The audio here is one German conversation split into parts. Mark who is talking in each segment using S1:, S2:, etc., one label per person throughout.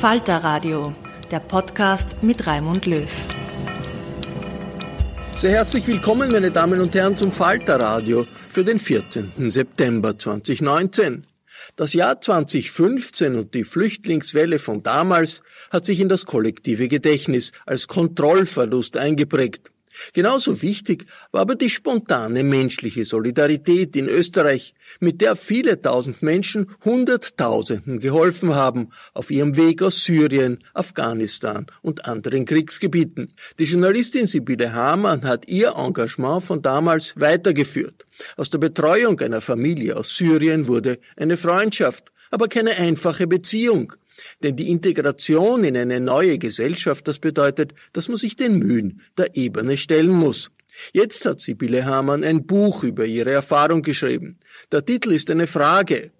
S1: Falter Radio, der Podcast mit Raimund Löw.
S2: Sehr herzlich willkommen, meine Damen und Herren, zum Falter Radio für den 14. September 2019. Das Jahr 2015 und die Flüchtlingswelle von damals hat sich in das kollektive Gedächtnis als Kontrollverlust eingeprägt. Genauso wichtig war aber die spontane menschliche Solidarität in Österreich, mit der viele tausend Menschen Hunderttausenden geholfen haben auf ihrem Weg aus Syrien, Afghanistan und anderen Kriegsgebieten. Die Journalistin Sibylle Hamann hat ihr Engagement von damals weitergeführt. Aus der Betreuung einer Familie aus Syrien wurde eine Freundschaft, aber keine einfache Beziehung. Denn die Integration in eine neue Gesellschaft, das bedeutet, dass man sich den Mühen der Ebene stellen muss. Jetzt hat Sibylle Hamann ein Buch über ihre Erfahrung geschrieben. Der Titel ist eine Frage.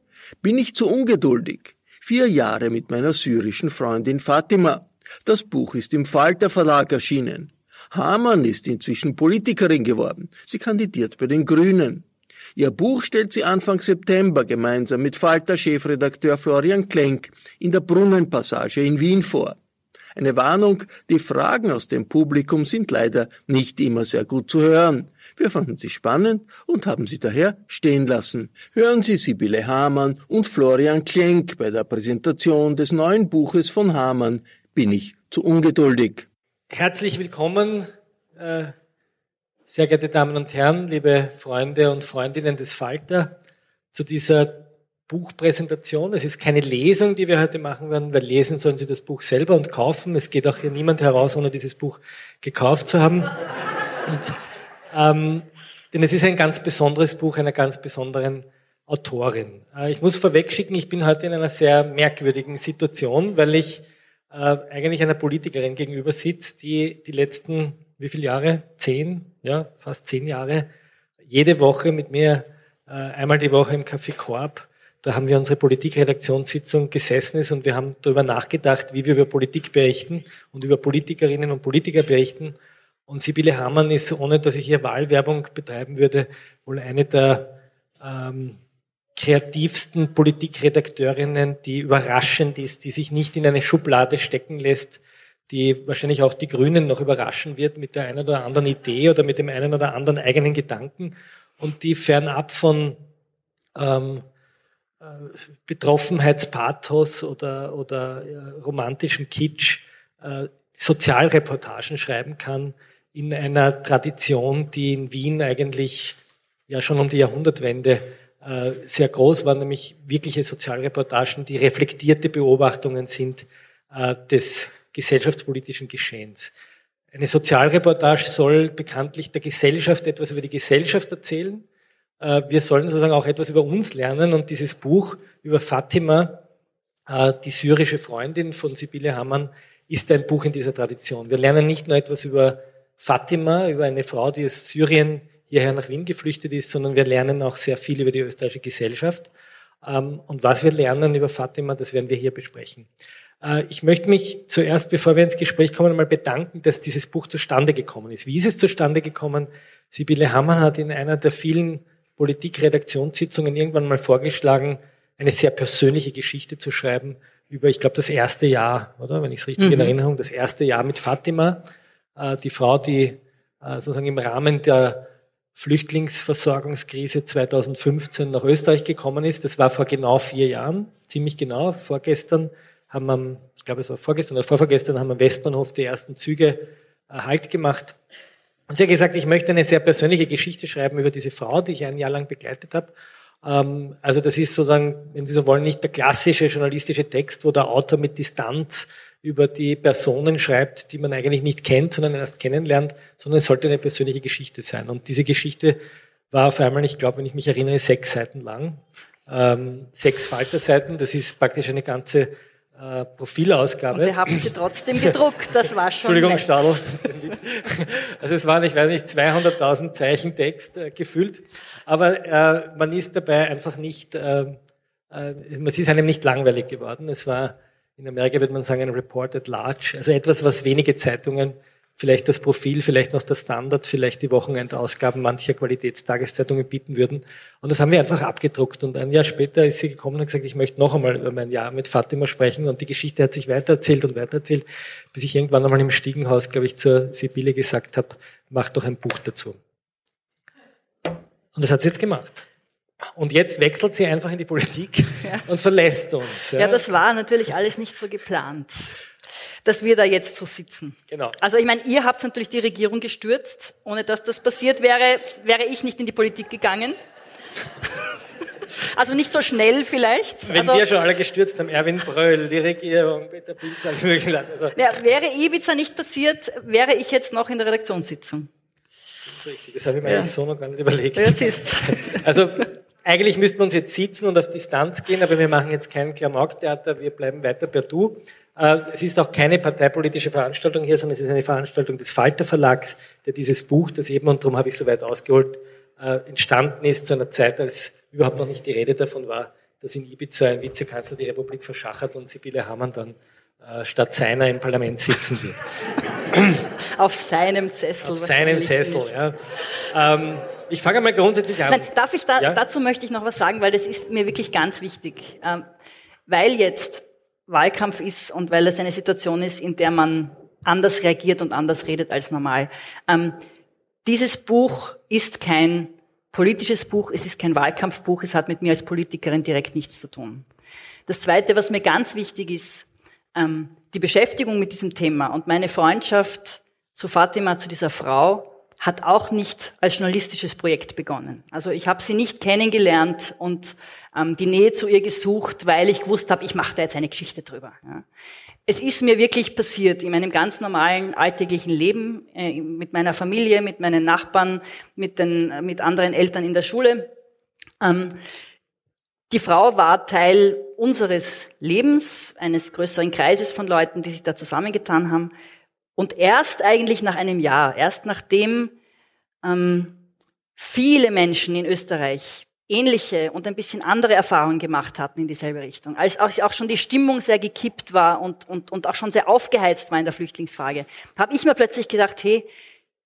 S2: Bin ich zu ungeduldig? Vier Jahre mit meiner syrischen Freundin Fatima. Das Buch ist im Falter Verlag erschienen. Hamann ist inzwischen Politikerin geworden. Sie kandidiert bei den Grünen. Ihr Buch stellt sie Anfang September gemeinsam mit Falter-Chefredakteur Florian Klenk in der Brunnenpassage in Wien vor. Eine Warnung, die Fragen aus dem Publikum sind leider nicht immer sehr gut zu hören. Wir fanden sie spannend und haben sie daher stehen lassen. Hören Sie Sibylle Hamann und Florian Klenk bei der Präsentation des neuen Buches von Hamann Bin ich zu ungeduldig.
S3: Herzlich willkommen, äh, sehr geehrte Damen und Herren, liebe Freunde und Freundinnen des Falter, zu dieser Buchpräsentation. Es ist keine Lesung, die wir heute machen werden, weil lesen sollen Sie das Buch selber und kaufen. Es geht auch hier niemand heraus, ohne dieses Buch gekauft zu haben. Und, ähm, denn es ist ein ganz besonderes Buch einer ganz besonderen Autorin. Äh, ich muss vorwegschicken, ich bin heute in einer sehr merkwürdigen Situation, weil ich äh, eigentlich einer Politikerin gegenüber sitze, die die letzten wie viele Jahre? Zehn, ja, fast zehn Jahre, jede Woche mit mir, äh, einmal die Woche im Café Korb. Da haben wir unsere Politikredaktionssitzung gesessen ist und wir haben darüber nachgedacht, wie wir über Politik berichten und über Politikerinnen und Politiker berichten. Und Sibylle Hamann ist, ohne dass ich hier Wahlwerbung betreiben würde, wohl eine der ähm, kreativsten Politikredakteurinnen, die überraschend ist, die sich nicht in eine Schublade stecken lässt, die wahrscheinlich auch die Grünen noch überraschen wird mit der einen oder anderen Idee oder mit dem einen oder anderen eigenen Gedanken und die fernab von ähm, äh, Betroffenheitspathos oder, oder äh, romantischem Kitsch äh, Sozialreportagen schreiben kann in einer Tradition, die in Wien eigentlich ja schon um die Jahrhundertwende äh, sehr groß war, nämlich wirkliche Sozialreportagen, die reflektierte Beobachtungen sind äh, des gesellschaftspolitischen Geschehens. Eine Sozialreportage soll bekanntlich der Gesellschaft etwas über die Gesellschaft erzählen. Äh, wir sollen sozusagen auch etwas über uns lernen und dieses Buch über Fatima, äh, die syrische Freundin von Sibylle Hammann, ist ein Buch in dieser Tradition. Wir lernen nicht nur etwas über Fatima, über eine Frau, die aus Syrien hierher nach Wien geflüchtet ist, sondern wir lernen auch sehr viel über die österreichische Gesellschaft. Ähm, und was wir lernen über Fatima, das werden wir hier besprechen. Äh, ich möchte mich zuerst, bevor wir ins Gespräch kommen, einmal bedanken, dass dieses Buch zustande gekommen ist. Wie ist es zustande gekommen? Sibylle Hammann hat in einer der vielen Politikredaktionssitzungen irgendwann mal vorgeschlagen, eine sehr persönliche Geschichte zu schreiben über, ich glaube, das erste Jahr, oder? Wenn ich es richtig mhm. in Erinnerung, das erste Jahr mit Fatima, äh, die Frau, die äh, sozusagen im Rahmen der Flüchtlingsversorgungskrise 2015 nach Österreich gekommen ist. Das war vor genau vier Jahren, ziemlich genau. Vorgestern haben wir, ich glaube, es war vorgestern oder vorvorgestern, haben am Westbahnhof die ersten Züge äh, Halt gemacht. Und sie hat gesagt, ich möchte eine sehr persönliche Geschichte schreiben über diese Frau, die ich ein Jahr lang begleitet habe. Ähm, also das ist sozusagen, wenn Sie so wollen, nicht der klassische journalistische Text, wo der Autor mit Distanz über die Personen schreibt, die man eigentlich nicht kennt, sondern erst kennenlernt, sondern es sollte eine persönliche Geschichte sein. Und diese Geschichte war auf einmal, ich glaube, wenn ich mich erinnere, sechs Seiten lang. Ähm, sechs Falterseiten, das ist praktisch eine ganze äh, Profilausgabe.
S4: Und die haben Sie trotzdem gedruckt, das war schon
S3: Entschuldigung. Stadl. Also es waren, ich weiß nicht, 200.000 Zeichen Text äh, gefüllt, aber äh, man ist dabei einfach nicht, äh, äh, es ist einem nicht langweilig geworden. Es war, in Amerika würde man sagen, ein Report at large, also etwas, was wenige Zeitungen vielleicht das Profil, vielleicht noch der Standard, vielleicht die Wochenendausgaben mancher Qualitätstageszeitungen bieten würden. Und das haben wir einfach abgedruckt. Und ein Jahr später ist sie gekommen und gesagt, ich möchte noch einmal über mein Jahr mit Fatima sprechen. Und die Geschichte hat sich weitererzählt und weitererzählt, bis ich irgendwann einmal im Stiegenhaus, glaube ich, zur Sibylle gesagt habe, mach doch ein Buch dazu. Und das hat sie jetzt gemacht. Und jetzt wechselt sie einfach in die Politik ja. und verlässt uns.
S4: Ja. ja, das war natürlich alles nicht so geplant dass wir da jetzt so sitzen. Genau. Also ich meine, ihr habt natürlich die Regierung gestürzt. Ohne dass das passiert wäre, wäre ich nicht in die Politik gegangen. Also nicht so schnell vielleicht.
S3: Wenn
S4: also,
S3: wir schon alle gestürzt haben, Erwin Bröll, die Regierung, Peter Pilz, alle möglichen
S4: also. ja, Wäre Ibiza nicht passiert, wäre ich jetzt noch in der Redaktionssitzung.
S3: Das ist richtig, das habe ich mir ja. so noch gar nicht überlegt. Ja, also eigentlich müssten wir uns jetzt sitzen und auf Distanz gehen, aber wir machen jetzt kein Klamauk-Theater, wir bleiben weiter per Du. Äh, es ist auch keine parteipolitische Veranstaltung hier, sondern es ist eine Veranstaltung des Falter Verlags, der dieses Buch, das eben, und darum habe ich so weit ausgeholt, äh, entstanden ist zu einer Zeit, als überhaupt noch nicht die Rede davon war, dass in Ibiza ein Vizekanzler die Republik verschachert und Sibylle Hamann dann äh, statt seiner im Parlament sitzen wird.
S4: Auf seinem Sessel.
S3: Auf seinem Sessel, nicht. ja. Ähm, ich fange mal grundsätzlich an. Nein,
S4: darf ich da, ja? dazu möchte ich noch was sagen, weil das ist mir wirklich ganz wichtig. Ähm, weil jetzt Wahlkampf ist und weil es eine Situation ist, in der man anders reagiert und anders redet als normal. Ähm, dieses Buch ist kein politisches Buch, es ist kein Wahlkampfbuch, es hat mit mir als Politikerin direkt nichts zu tun. Das Zweite, was mir ganz wichtig ist, ähm, die Beschäftigung mit diesem Thema und meine Freundschaft zu Fatima, zu dieser Frau, hat auch nicht als journalistisches Projekt begonnen. Also ich habe sie nicht kennengelernt und ähm, die Nähe zu ihr gesucht, weil ich gewusst habe, ich mache da jetzt eine Geschichte drüber. Ja. Es ist mir wirklich passiert in meinem ganz normalen alltäglichen Leben äh, mit meiner Familie, mit meinen Nachbarn, mit den mit anderen Eltern in der Schule. Ähm, die Frau war Teil unseres Lebens, eines größeren Kreises von Leuten, die sich da zusammengetan haben. Und erst eigentlich nach einem Jahr, erst nachdem ähm, viele Menschen in Österreich ähnliche und ein bisschen andere Erfahrungen gemacht hatten in dieselbe Richtung, als auch schon die Stimmung sehr gekippt war und, und, und auch schon sehr aufgeheizt war in der Flüchtlingsfrage, habe ich mir plötzlich gedacht, hey,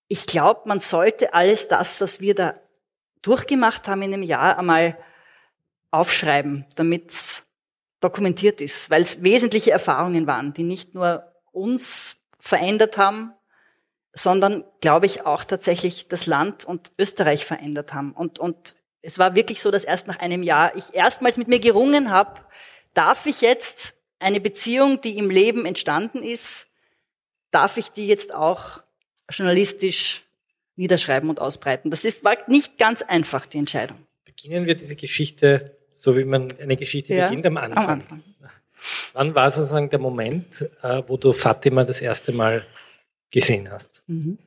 S4: ich glaube, man sollte alles das, was wir da durchgemacht haben in einem Jahr, einmal aufschreiben, damit es dokumentiert ist, weil es wesentliche Erfahrungen waren, die nicht nur uns verändert haben, sondern, glaube ich, auch tatsächlich das Land und Österreich verändert haben. Und, und es war wirklich so, dass erst nach einem Jahr ich erstmals mit mir gerungen habe, darf ich jetzt eine Beziehung, die im Leben entstanden ist, darf ich die jetzt auch journalistisch niederschreiben und ausbreiten. Das ist, war nicht ganz einfach, die Entscheidung.
S3: Beginnen wir diese Geschichte, so wie man eine Geschichte ja, beginnt, am Anfang. am Anfang. Wann war sozusagen der Moment, äh, wo du Fatima das erste Mal gesehen hast? Mhm.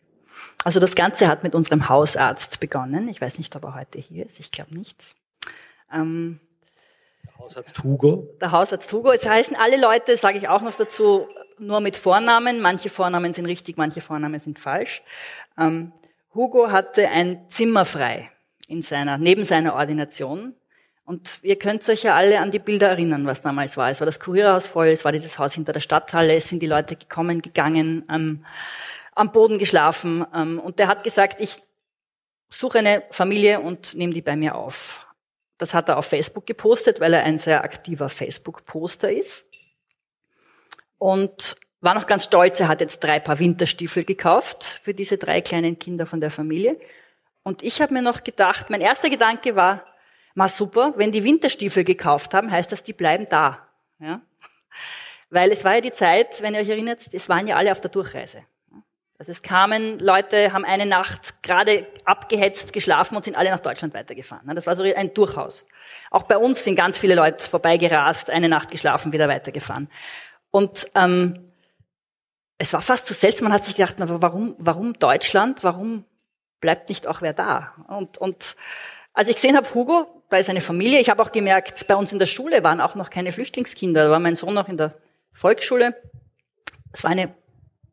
S4: Also das Ganze hat mit unserem Hausarzt begonnen. Ich weiß nicht, ob er heute hier ist. Ich glaube nicht.
S3: Ähm, der Hausarzt Hugo.
S4: Der Hausarzt Hugo. Es heißen alle Leute, sage ich auch noch dazu, nur mit Vornamen. Manche Vornamen sind richtig, manche Vornamen sind falsch. Ähm, Hugo hatte ein Zimmer frei in seiner, neben seiner Ordination. Und ihr könnt euch ja alle an die Bilder erinnern, was damals war. Es war das Kurierhaus voll, es war dieses Haus hinter der Stadthalle, es sind die Leute gekommen, gegangen, ähm, am Boden geschlafen. Ähm, und der hat gesagt, ich suche eine Familie und nehme die bei mir auf. Das hat er auf Facebook gepostet, weil er ein sehr aktiver Facebook-Poster ist. Und war noch ganz stolz, er hat jetzt drei Paar Winterstiefel gekauft für diese drei kleinen Kinder von der Familie. Und ich habe mir noch gedacht, mein erster Gedanke war, ma super, wenn die Winterstiefel gekauft haben, heißt das, die bleiben da. Ja? Weil es war ja die Zeit, wenn ihr euch erinnert, es waren ja alle auf der Durchreise. Also es kamen Leute, haben eine Nacht gerade abgehetzt, geschlafen und sind alle nach Deutschland weitergefahren. Das war so ein Durchhaus. Auch bei uns sind ganz viele Leute vorbeigerast, eine Nacht geschlafen, wieder weitergefahren. Und ähm, es war fast zu so seltsam. Man hat sich gedacht, aber warum, warum Deutschland? Warum bleibt nicht auch wer da? Und, und als ich gesehen habe, Hugo, da ist eine Familie. Ich habe auch gemerkt, bei uns in der Schule waren auch noch keine Flüchtlingskinder. Da war mein Sohn noch in der Volksschule. Es war eine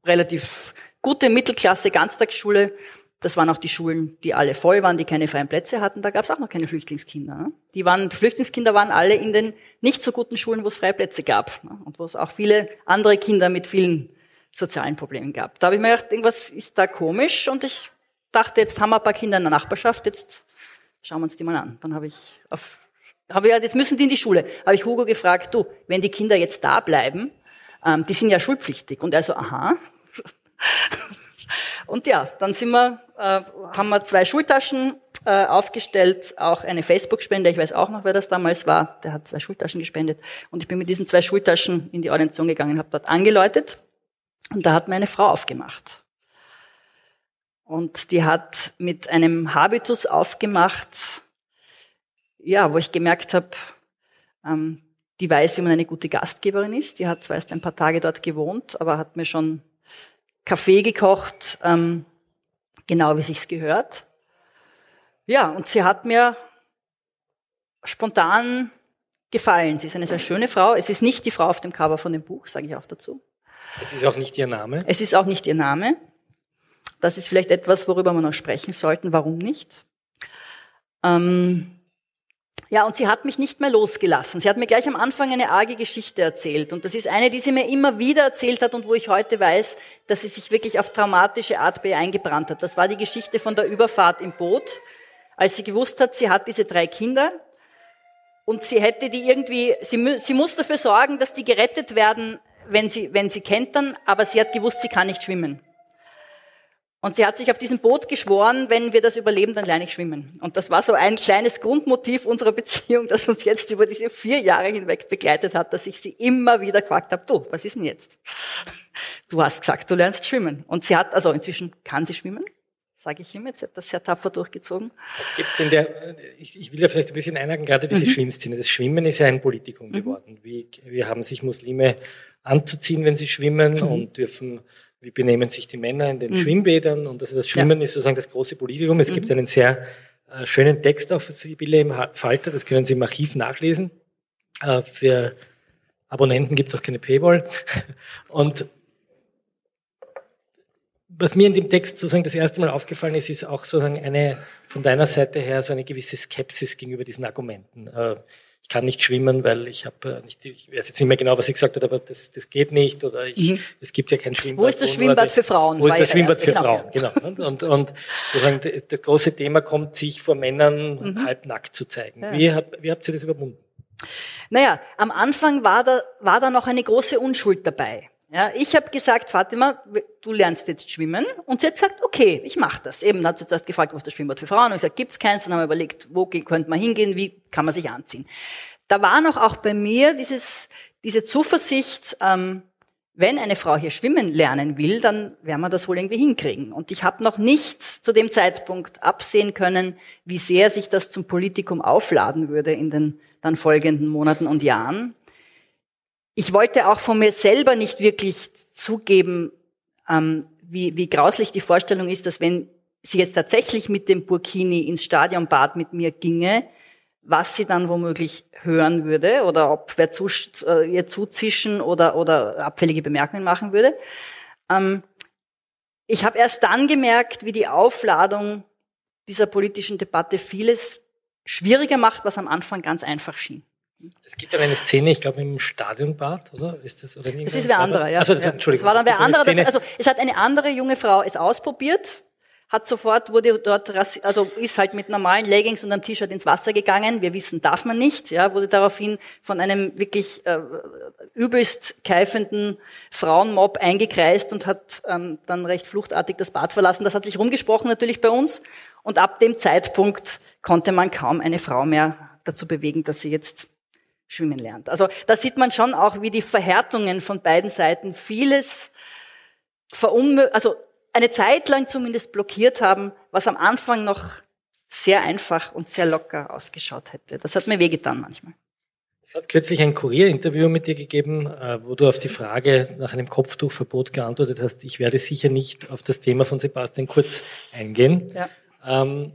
S4: relativ gute Mittelklasse Ganztagsschule. Das waren auch die Schulen, die alle voll waren, die keine freien Plätze hatten. Da gab es auch noch keine Flüchtlingskinder. Ne? Die, waren, die Flüchtlingskinder waren alle in den nicht so guten Schulen, wo es freie Plätze gab ne? und wo es auch viele andere Kinder mit vielen sozialen Problemen gab. Da habe ich mir gedacht, irgendwas ist da komisch und ich dachte, jetzt haben wir ein paar Kinder in der Nachbarschaft, jetzt schauen wir uns die mal an. Dann habe ich auf, habe ich, jetzt müssen die in die Schule. Habe ich Hugo gefragt, du, wenn die Kinder jetzt da bleiben, ähm, die sind ja schulpflichtig. Und er so, aha, und ja, dann sind wir, äh, haben wir zwei Schultaschen äh, aufgestellt, auch eine Facebook-Spende. Ich weiß auch noch, wer das damals war. Der hat zwei Schultaschen gespendet. Und ich bin mit diesen zwei Schultaschen in die Ordination gegangen, habe dort angeläutet. Und da hat meine Frau aufgemacht. Und die hat mit einem Habitus aufgemacht, ja, wo ich gemerkt habe, ähm, die weiß, wie man eine gute Gastgeberin ist. Die hat zwar erst ein paar Tage dort gewohnt, aber hat mir schon Kaffee gekocht, ähm, genau wie sich's gehört. Ja, und sie hat mir spontan gefallen. Sie ist eine sehr schöne Frau. Es ist nicht die Frau auf dem Cover von dem Buch, sage ich auch dazu.
S3: Es ist auch nicht ihr Name.
S4: Es ist auch nicht ihr Name. Das ist vielleicht etwas, worüber wir noch sprechen sollten. Warum nicht? Ähm, ja, und sie hat mich nicht mehr losgelassen. Sie hat mir gleich am Anfang eine arge Geschichte erzählt. Und das ist eine, die sie mir immer wieder erzählt hat und wo ich heute weiß, dass sie sich wirklich auf traumatische Art bei eingebrannt hat. Das war die Geschichte von der Überfahrt im Boot, als sie gewusst hat, sie hat diese drei Kinder und sie hätte die irgendwie, sie, sie muss dafür sorgen, dass die gerettet werden, wenn sie, wenn sie kentern, aber sie hat gewusst, sie kann nicht schwimmen. Und sie hat sich auf diesem Boot geschworen, wenn wir das überleben, dann lerne ich schwimmen. Und das war so ein kleines Grundmotiv unserer Beziehung, das uns jetzt über diese vier Jahre hinweg begleitet hat, dass ich sie immer wieder gefragt habe, du, was ist denn jetzt? Du hast gesagt, du lernst schwimmen. Und sie hat, also inzwischen kann sie schwimmen, sage ich ihm jetzt, sie hat das sehr tapfer durchgezogen.
S3: Es gibt in der, ich, ich will da vielleicht ein bisschen einhaken, gerade diese mhm. Schwimmszene. Das Schwimmen ist ja ein Politikum mhm. geworden. Wie, wie haben sich Muslime anzuziehen, wenn sie schwimmen mhm. und dürfen wie benehmen sich die Männer in den mhm. Schwimmbädern und also das Schwimmen ja. ist sozusagen das große Politikum. Es mhm. gibt einen sehr äh, schönen Text auf Sibylle im Falter, das können Sie im Archiv nachlesen. Äh, für Abonnenten gibt es auch keine Paywall. Und was mir in dem Text sozusagen das erste Mal aufgefallen ist, ist auch sozusagen eine von deiner Seite her so eine gewisse Skepsis gegenüber diesen Argumenten. Äh, ich kann nicht schwimmen, weil ich habe äh, nicht, ich weiß jetzt nicht mehr genau, was ich gesagt habe, aber das, das geht nicht oder ich, mhm. es gibt ja kein Schwimmbad.
S4: Wo ist das Schwimmbad für Frauen?
S3: Wo ist das Schwimmbad für genau. Frauen? Genau. Und, und, und sozusagen das große Thema kommt, sich vor Männern mhm. halbnackt zu zeigen. Ja. Wie, habt, wie habt ihr das überwunden?
S4: Naja, am Anfang war da, war da noch eine große Unschuld dabei. Ja, ich habe gesagt, Fatima, du lernst jetzt schwimmen. Und sie hat gesagt, okay, ich mache das. Eben hat sie zuerst gefragt, was das Schwimmbad für Frauen? Und ich gesagt, gibt's keins? Dann haben wir überlegt, wo könnte man hingehen, wie kann man sich anziehen. Da war noch auch bei mir dieses, diese Zuversicht, ähm, wenn eine Frau hier schwimmen lernen will, dann werden wir das wohl irgendwie hinkriegen. Und ich habe noch nicht zu dem Zeitpunkt absehen können, wie sehr sich das zum Politikum aufladen würde in den dann folgenden Monaten und Jahren ich wollte auch von mir selber nicht wirklich zugeben, ähm, wie, wie grauslich die Vorstellung ist, dass wenn sie jetzt tatsächlich mit dem Burkini ins Stadionbad mit mir ginge, was sie dann womöglich hören würde oder ob wer zu, äh, ihr zuzischen oder, oder abfällige Bemerkungen machen würde. Ähm, ich habe erst dann gemerkt, wie die Aufladung dieser politischen Debatte vieles schwieriger macht, was am Anfang ganz einfach schien.
S3: Es gibt ja eine Szene, ich glaube im Stadionbad, oder? Ist das oder
S4: Das ist wer anderer, ja.
S3: Also das, Entschuldigung.
S4: Das war dann wer anderer. Das, also es hat eine andere junge Frau es ausprobiert hat sofort, wurde dort, also ist halt mit normalen Leggings und einem T-Shirt ins Wasser gegangen. Wir wissen, darf man nicht. Ja, wurde daraufhin von einem wirklich äh, übelst keifenden Frauenmob eingekreist und hat ähm, dann recht fluchtartig das Bad verlassen. Das hat sich rumgesprochen natürlich bei uns. Und ab dem Zeitpunkt konnte man kaum eine Frau mehr dazu bewegen, dass sie jetzt schwimmen lernt. Also da sieht man schon auch, wie die Verhärtungen von beiden Seiten vieles verunmöglichen, also eine Zeit lang zumindest blockiert haben, was am Anfang noch sehr einfach und sehr locker ausgeschaut hätte. Das hat mir wehgetan manchmal.
S3: Es hat kürzlich ein Kurier-Interview mit dir gegeben, äh, wo du auf die Frage nach einem Kopftuchverbot geantwortet hast, ich werde sicher nicht auf das Thema von Sebastian Kurz eingehen. Ja. Ähm,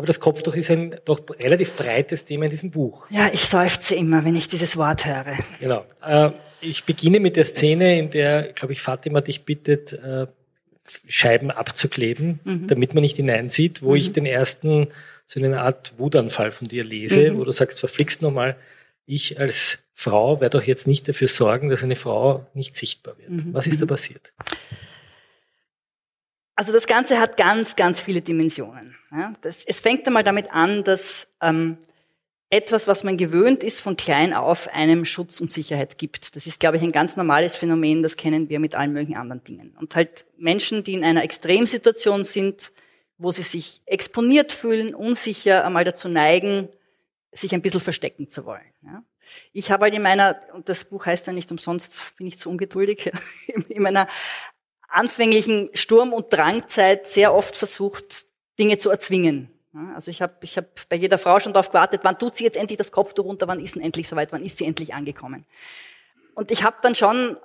S3: aber das Kopftuch ist ein doch relativ breites Thema in diesem Buch.
S4: Ja, ich seufze immer, wenn ich dieses Wort höre.
S3: Genau. Äh, ich beginne mit der Szene, in der, glaube ich, Fatima dich bittet, äh, Scheiben abzukleben, mhm. damit man nicht hineinsieht, wo mhm. ich den ersten so eine Art Wutanfall von dir lese, mhm. wo du sagst, verflixt nochmal, ich als Frau werde doch jetzt nicht dafür sorgen, dass eine Frau nicht sichtbar wird. Mhm. Was ist da mhm. passiert?
S4: Also das Ganze hat ganz, ganz viele Dimensionen. Ja, das, es fängt einmal damit an, dass ähm, etwas, was man gewöhnt ist, von klein auf einem Schutz und Sicherheit gibt. Das ist, glaube ich, ein ganz normales Phänomen, das kennen wir mit allen möglichen anderen Dingen. Und halt Menschen, die in einer Extremsituation sind, wo sie sich exponiert fühlen, unsicher, einmal dazu neigen, sich ein bisschen verstecken zu wollen. Ja. Ich habe halt in meiner, und das Buch heißt ja nicht umsonst, bin ich zu ungeduldig, in meiner anfänglichen Sturm- und Drangzeit sehr oft versucht, Dinge zu erzwingen. Also ich habe ich hab bei jeder Frau schon darauf gewartet, wann tut sie jetzt endlich das Kopftuch runter, wann ist sie endlich soweit, wann ist sie endlich angekommen. Und ich habe dann schon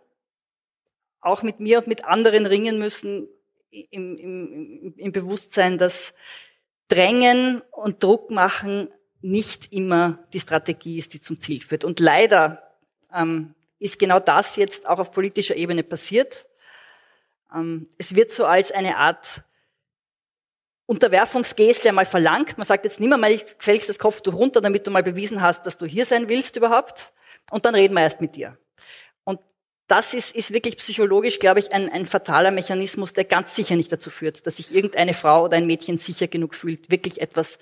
S4: auch mit mir und mit anderen ringen müssen im, im, im Bewusstsein, dass Drängen und Druck machen nicht immer die Strategie ist, die zum Ziel führt. Und leider ähm, ist genau das jetzt auch auf politischer Ebene passiert. Ähm, es wird so als eine Art Unterwerfungsgeste einmal verlangt. Man sagt jetzt mehr mal, fällst das Kopftuch runter, damit du mal bewiesen hast, dass du hier sein willst überhaupt. Und dann reden wir erst mit dir. Und das ist, ist wirklich psychologisch, glaube ich, ein, ein fataler Mechanismus, der ganz sicher nicht dazu führt, dass sich irgendeine Frau oder ein Mädchen sicher genug fühlt, wirklich etwas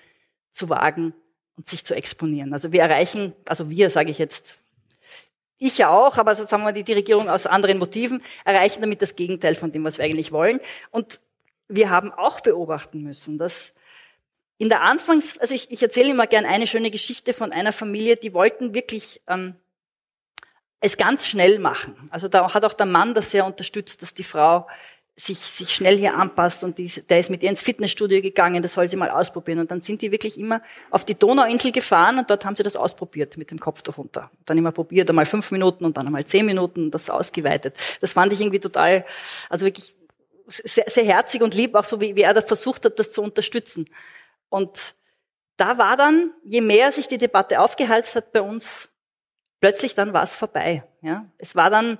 S4: zu wagen und sich zu exponieren. Also wir erreichen, also wir sage ich jetzt, ich ja auch, aber so sagen wir die, die Regierung aus anderen Motiven, erreichen damit das Gegenteil von dem, was wir eigentlich wollen. Und wir haben auch beobachten müssen, dass in der Anfangs, also ich, ich erzähle immer gern eine schöne Geschichte von einer Familie, die wollten wirklich ähm, es ganz schnell machen. Also da hat auch der Mann das sehr unterstützt, dass die Frau sich, sich schnell hier anpasst und die, der ist mit ihr ins Fitnessstudio gegangen, das soll sie mal ausprobieren. Und dann sind die wirklich immer auf die Donauinsel gefahren und dort haben sie das ausprobiert mit dem Kopf darunter. Dann immer probiert, einmal fünf Minuten und dann einmal zehn Minuten, das ausgeweitet. Das fand ich irgendwie total, also wirklich sehr, sehr herzig und lieb, auch so wie, wie er da versucht hat, das zu unterstützen. Und da war dann, je mehr sich die Debatte aufgehalten hat bei uns, plötzlich dann war es vorbei. Ja? Es war dann,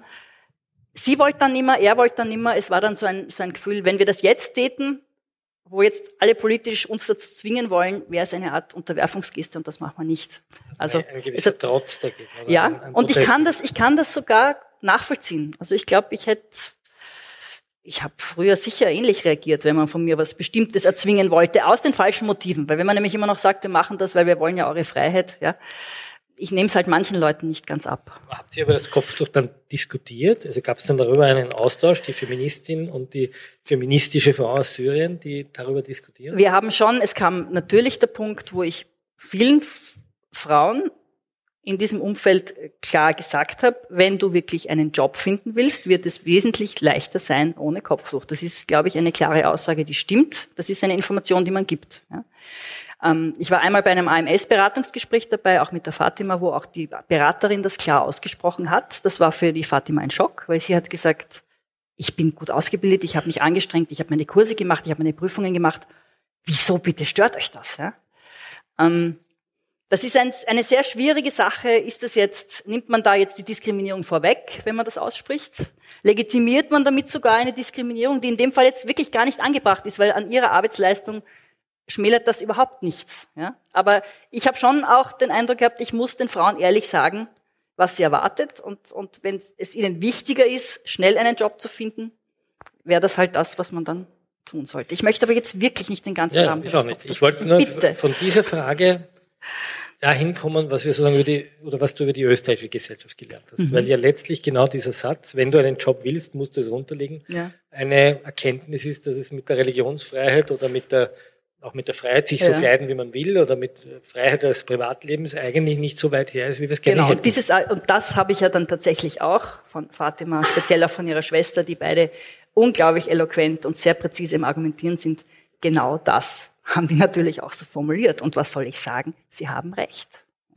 S4: sie wollte dann nimmer, er wollte dann nimmer, es war dann so ein, so ein Gefühl, wenn wir das jetzt täten, wo jetzt alle politisch uns dazu zwingen wollen, wäre es eine Art Unterwerfungsgeste und das machen wir nicht.
S3: Also ein, ein gewisser also, Trotz dagegen.
S4: Ja, ein, ein und ich kann das, ich kann das sogar nachvollziehen. Also ich glaube, ich hätte ich habe früher sicher ähnlich reagiert, wenn man von mir was Bestimmtes erzwingen wollte, aus den falschen Motiven. Weil wenn man nämlich immer noch sagt, wir machen das, weil wir wollen ja eure Freiheit, ja, ich nehme es halt manchen Leuten nicht ganz ab.
S3: Habt ihr über das Kopftuch dann diskutiert? Also gab es dann darüber einen Austausch, die Feministin und die feministische Frau aus Syrien, die darüber diskutieren?
S4: Wir haben schon, es kam natürlich der Punkt, wo ich vielen Frauen in diesem Umfeld klar gesagt habe, wenn du wirklich einen Job finden willst, wird es wesentlich leichter sein ohne Kopftuch. Das ist, glaube ich, eine klare Aussage, die stimmt. Das ist eine Information, die man gibt. Ja. Ähm, ich war einmal bei einem AMS-Beratungsgespräch dabei, auch mit der Fatima, wo auch die Beraterin das klar ausgesprochen hat. Das war für die Fatima ein Schock, weil sie hat gesagt, ich bin gut ausgebildet, ich habe mich angestrengt, ich habe meine Kurse gemacht, ich habe meine Prüfungen gemacht. Wieso bitte stört euch das? Ja? Ähm, Das ist ein, eine sehr schwierige Sache. Ist das jetzt, nimmt man da jetzt die Diskriminierung vorweg, wenn man das ausspricht? Legitimiert man damit sogar eine Diskriminierung, die in dem Fall jetzt wirklich gar nicht angebracht ist, weil an ihrer Arbeitsleistung schmälert das überhaupt nichts. Ja? Aber ich habe schon auch den Eindruck gehabt, ich muss den Frauen ehrlich sagen, was sie erwartet. Und, und wenn es ihnen wichtiger ist, schnell einen Job zu finden, wäre das halt das, was man dann tun sollte. Ich möchte aber jetzt wirklich nicht den ganzen
S3: ja,
S4: Abend.
S3: Ich auch nicht. Ich wollte nur Bitte. von dieser Frage dahin kommen, was wir sozusagen über die, oder was du über die österreichische Gesellschaft gelernt hast. Mhm. Weil ja letztlich genau dieser Satz, wenn du einen Job willst, musst du es runterlegen, ja. eine Erkenntnis ist, dass es mit der Religionsfreiheit oder mit der, auch mit der Freiheit, sich ja. so kleiden, wie man will, oder mit Freiheit des Privatlebens eigentlich nicht so weit her ist, wie wir es gerne genau. hätten.
S4: Und, dieses, und das habe ich ja dann tatsächlich auch von Fatima, speziell auch von ihrer Schwester, die beide unglaublich eloquent und sehr präzise im Argumentieren sind. Genau das haben die natürlich auch so formuliert. Und was soll ich sagen? Sie haben recht.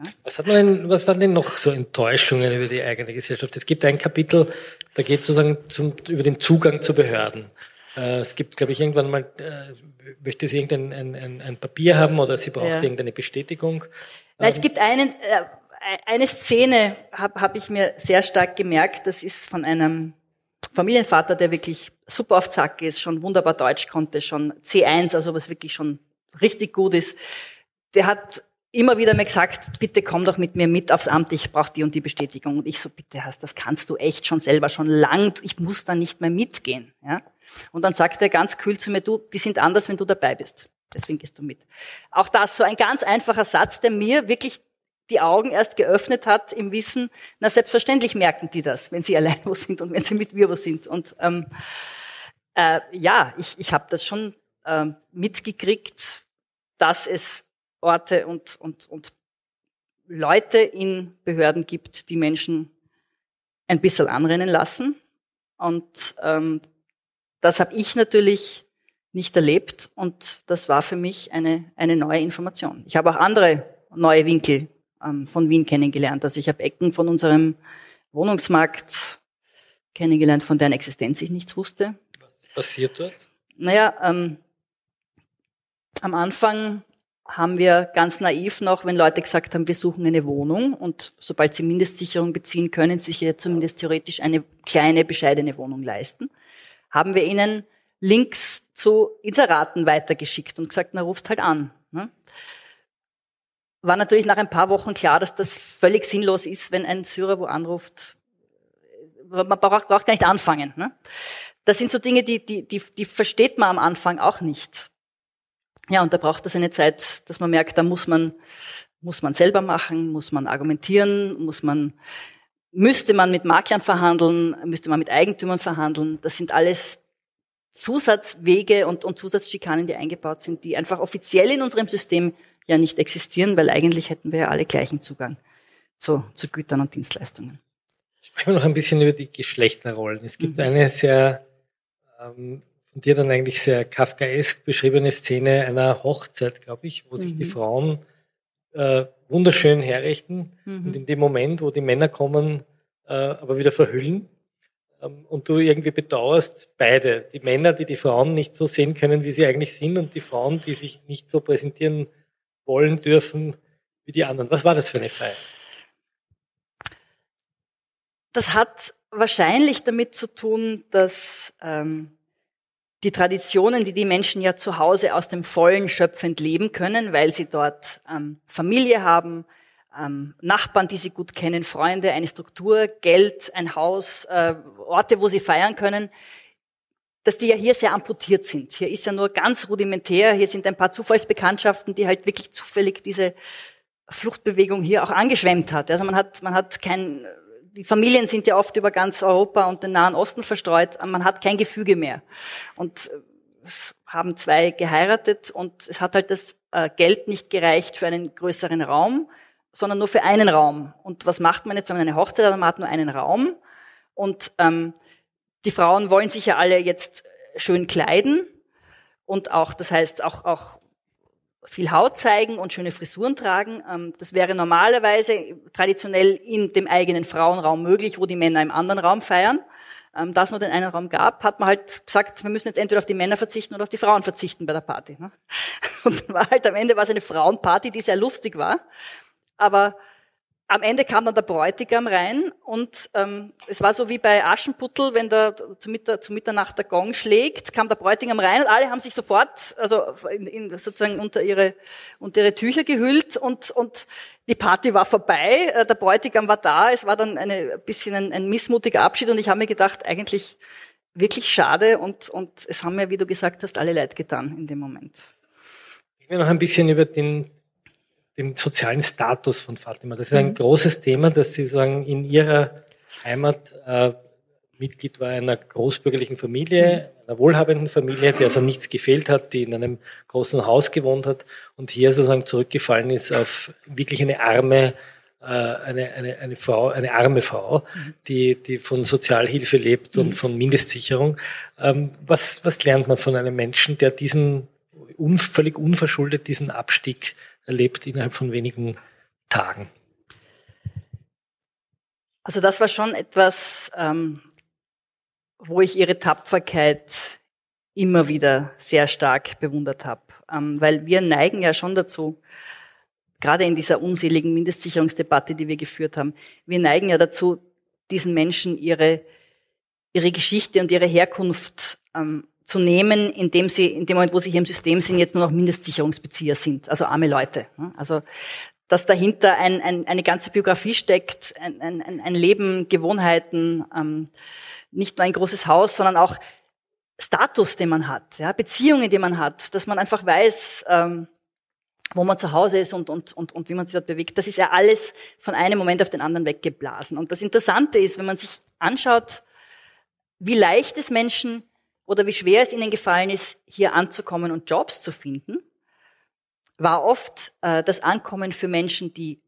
S3: Ja? Was, hat man denn, was waren denn noch so Enttäuschungen über die eigene Gesellschaft? Es gibt ein Kapitel, da geht es sozusagen zum, über den Zugang zu Behörden. Äh, es gibt, glaube ich, irgendwann mal, äh, möchte sie irgendein ein, ein, ein Papier haben oder sie braucht ja. irgendeine Bestätigung.
S4: Na, es ähm, gibt einen, äh, eine Szene, habe hab ich mir sehr stark gemerkt, das ist von einem Familienvater, der wirklich super auf Zack ist, schon wunderbar Deutsch konnte, schon C1, also was wirklich schon richtig gut ist, der hat immer wieder mir gesagt, bitte komm doch mit mir mit aufs Amt, ich brauche die und die Bestätigung. Und ich so, bitte hast, das kannst du echt schon selber schon lang, ich muss da nicht mehr mitgehen. Ja? Und dann sagt er ganz kühl zu mir, du, die sind anders, wenn du dabei bist. Deswegen gehst du mit. Auch das so ein ganz einfacher Satz, der mir wirklich die Augen erst geöffnet hat im Wissen, na selbstverständlich merken die das, wenn sie allein wo sind und wenn sie mit mir wo sind. Und ähm, äh, ja, ich, ich habe das schon äh, mitgekriegt, dass es Orte und, und, und Leute in Behörden gibt, die Menschen ein bisschen anrennen lassen. Und ähm, das habe ich natürlich nicht erlebt und das war für mich eine, eine neue Information. Ich habe auch andere neue Winkel ähm, von Wien kennengelernt. Also ich habe Ecken von unserem Wohnungsmarkt kennengelernt, von deren Existenz ich nichts wusste.
S3: Was passiert dort?
S4: Naja, ähm, am Anfang haben wir ganz naiv noch, wenn Leute gesagt haben, wir suchen eine Wohnung und sobald sie Mindestsicherung beziehen, können sie sich ja zumindest theoretisch eine kleine, bescheidene Wohnung leisten, haben wir ihnen Links zu Inseraten weitergeschickt und gesagt, na ruft halt an. Ne? war natürlich nach ein paar Wochen klar, dass das völlig sinnlos ist, wenn ein Syrer wo anruft. Man braucht, braucht gar nicht anfangen. Ne? Das sind so Dinge, die, die, die, die versteht man am Anfang auch nicht. Ja, und da braucht es eine Zeit, dass man merkt, da muss man, muss man selber machen, muss man argumentieren, muss man, müsste man mit Maklern verhandeln, müsste man mit Eigentümern verhandeln. Das sind alles Zusatzwege und, und Zusatzschikanen, die eingebaut sind, die einfach offiziell in unserem System ja nicht existieren, weil eigentlich hätten wir ja alle gleichen Zugang zu, zu Gütern und Dienstleistungen.
S3: Sprechen wir noch ein bisschen über die Geschlechterrollen. Es gibt mhm. eine sehr ähm, von dir dann eigentlich sehr kafkaesk beschriebene Szene einer Hochzeit, glaube ich, wo sich mhm. die Frauen äh, wunderschön herrichten mhm. und in dem Moment, wo die Männer kommen, äh, aber wieder verhüllen. Ähm, und du irgendwie bedauerst beide, die Männer, die die Frauen nicht so sehen können, wie sie eigentlich sind, und die Frauen, die sich nicht so präsentieren wollen dürfen wie die anderen. Was war das für eine Feier?
S4: Das hat wahrscheinlich damit zu tun, dass ähm, die Traditionen, die die Menschen ja zu Hause aus dem Vollen schöpfend leben können, weil sie dort ähm, Familie haben, ähm, Nachbarn, die sie gut kennen, Freunde, eine Struktur, Geld, ein Haus, äh, Orte, wo sie feiern können, dass die ja hier sehr amputiert sind. Hier ist ja nur ganz rudimentär, hier sind ein paar Zufallsbekanntschaften, die halt wirklich zufällig diese Fluchtbewegung hier auch angeschwemmt hat. Also man hat, man hat kein, die Familien sind ja oft über ganz Europa und den Nahen Osten verstreut, man hat kein Gefüge mehr. Und es haben zwei geheiratet und es hat halt das äh, Geld nicht gereicht für einen größeren Raum, sondern nur für einen Raum. Und was macht man jetzt, wenn man eine Hochzeit hat, man hat nur einen Raum und ähm, die Frauen wollen sich ja alle jetzt schön kleiden und auch, das heißt auch, auch viel Haut zeigen und schöne Frisuren tragen. Ähm, das wäre normalerweise traditionell in dem eigenen Frauenraum möglich, wo die Männer im anderen Raum feiern. Ähm, da es nur den einen Raum gab, hat man halt gesagt, wir müssen jetzt entweder auf die Männer verzichten oder auf die Frauen verzichten bei der Party. Ne? Und war halt am Ende war es eine Frauenparty, die sehr lustig war. aber am Ende kam dann der Bräutigam rein und ähm, es war so wie bei Aschenputtel, wenn der zu, Mitter, zu Mitternacht der Gong schlägt, kam der Bräutigam rein und alle haben sich sofort, also in, in, sozusagen unter ihre, unter ihre Tücher gehüllt und, und die Party war vorbei, äh, der Bräutigam war da, es war dann eine bisschen ein, ein missmutiger Abschied und ich habe mir gedacht, eigentlich wirklich schade und, und es haben mir, wie du gesagt hast, alle leid getan in dem Moment.
S3: Ich will noch ein bisschen über den den sozialen Status von Fatima. Das ist ein mhm. großes Thema, dass Sie sagen, in Ihrer Heimat äh, Mitglied war einer großbürgerlichen Familie, mhm. einer wohlhabenden Familie, der also nichts gefehlt hat, die in einem großen Haus gewohnt hat und hier sozusagen zurückgefallen ist auf wirklich eine arme, äh, eine, eine, eine Frau, eine arme Frau, mhm. die, die von Sozialhilfe lebt und von Mindestsicherung. Ähm, was, was lernt man von einem Menschen, der diesen un, völlig unverschuldet diesen Abstieg erlebt innerhalb von wenigen Tagen?
S4: Also das war schon etwas, ähm, wo ich ihre Tapferkeit immer wieder sehr stark bewundert habe, ähm, weil wir neigen ja schon dazu, gerade in dieser unseligen Mindestsicherungsdebatte, die wir geführt haben, wir neigen ja dazu, diesen Menschen ihre, ihre Geschichte und ihre Herkunft ähm, zu nehmen, indem sie, in dem Moment, wo sie hier im System sind, jetzt nur noch Mindestsicherungsbezieher sind, also arme Leute. Also, dass dahinter ein, ein, eine ganze Biografie steckt, ein, ein, ein Leben, Gewohnheiten, ähm, nicht nur ein großes Haus, sondern auch Status, den man hat, ja, Beziehungen, die man hat, dass man einfach weiß, ähm, wo man zu Hause ist und, und, und, und wie man sich dort bewegt. Das ist ja alles von einem Moment auf den anderen weggeblasen. Und das Interessante ist, wenn man sich anschaut, wie leicht es Menschen oder wie schwer es ihnen gefallen ist, hier anzukommen und Jobs zu finden, war oft äh, das Ankommen für Menschen, die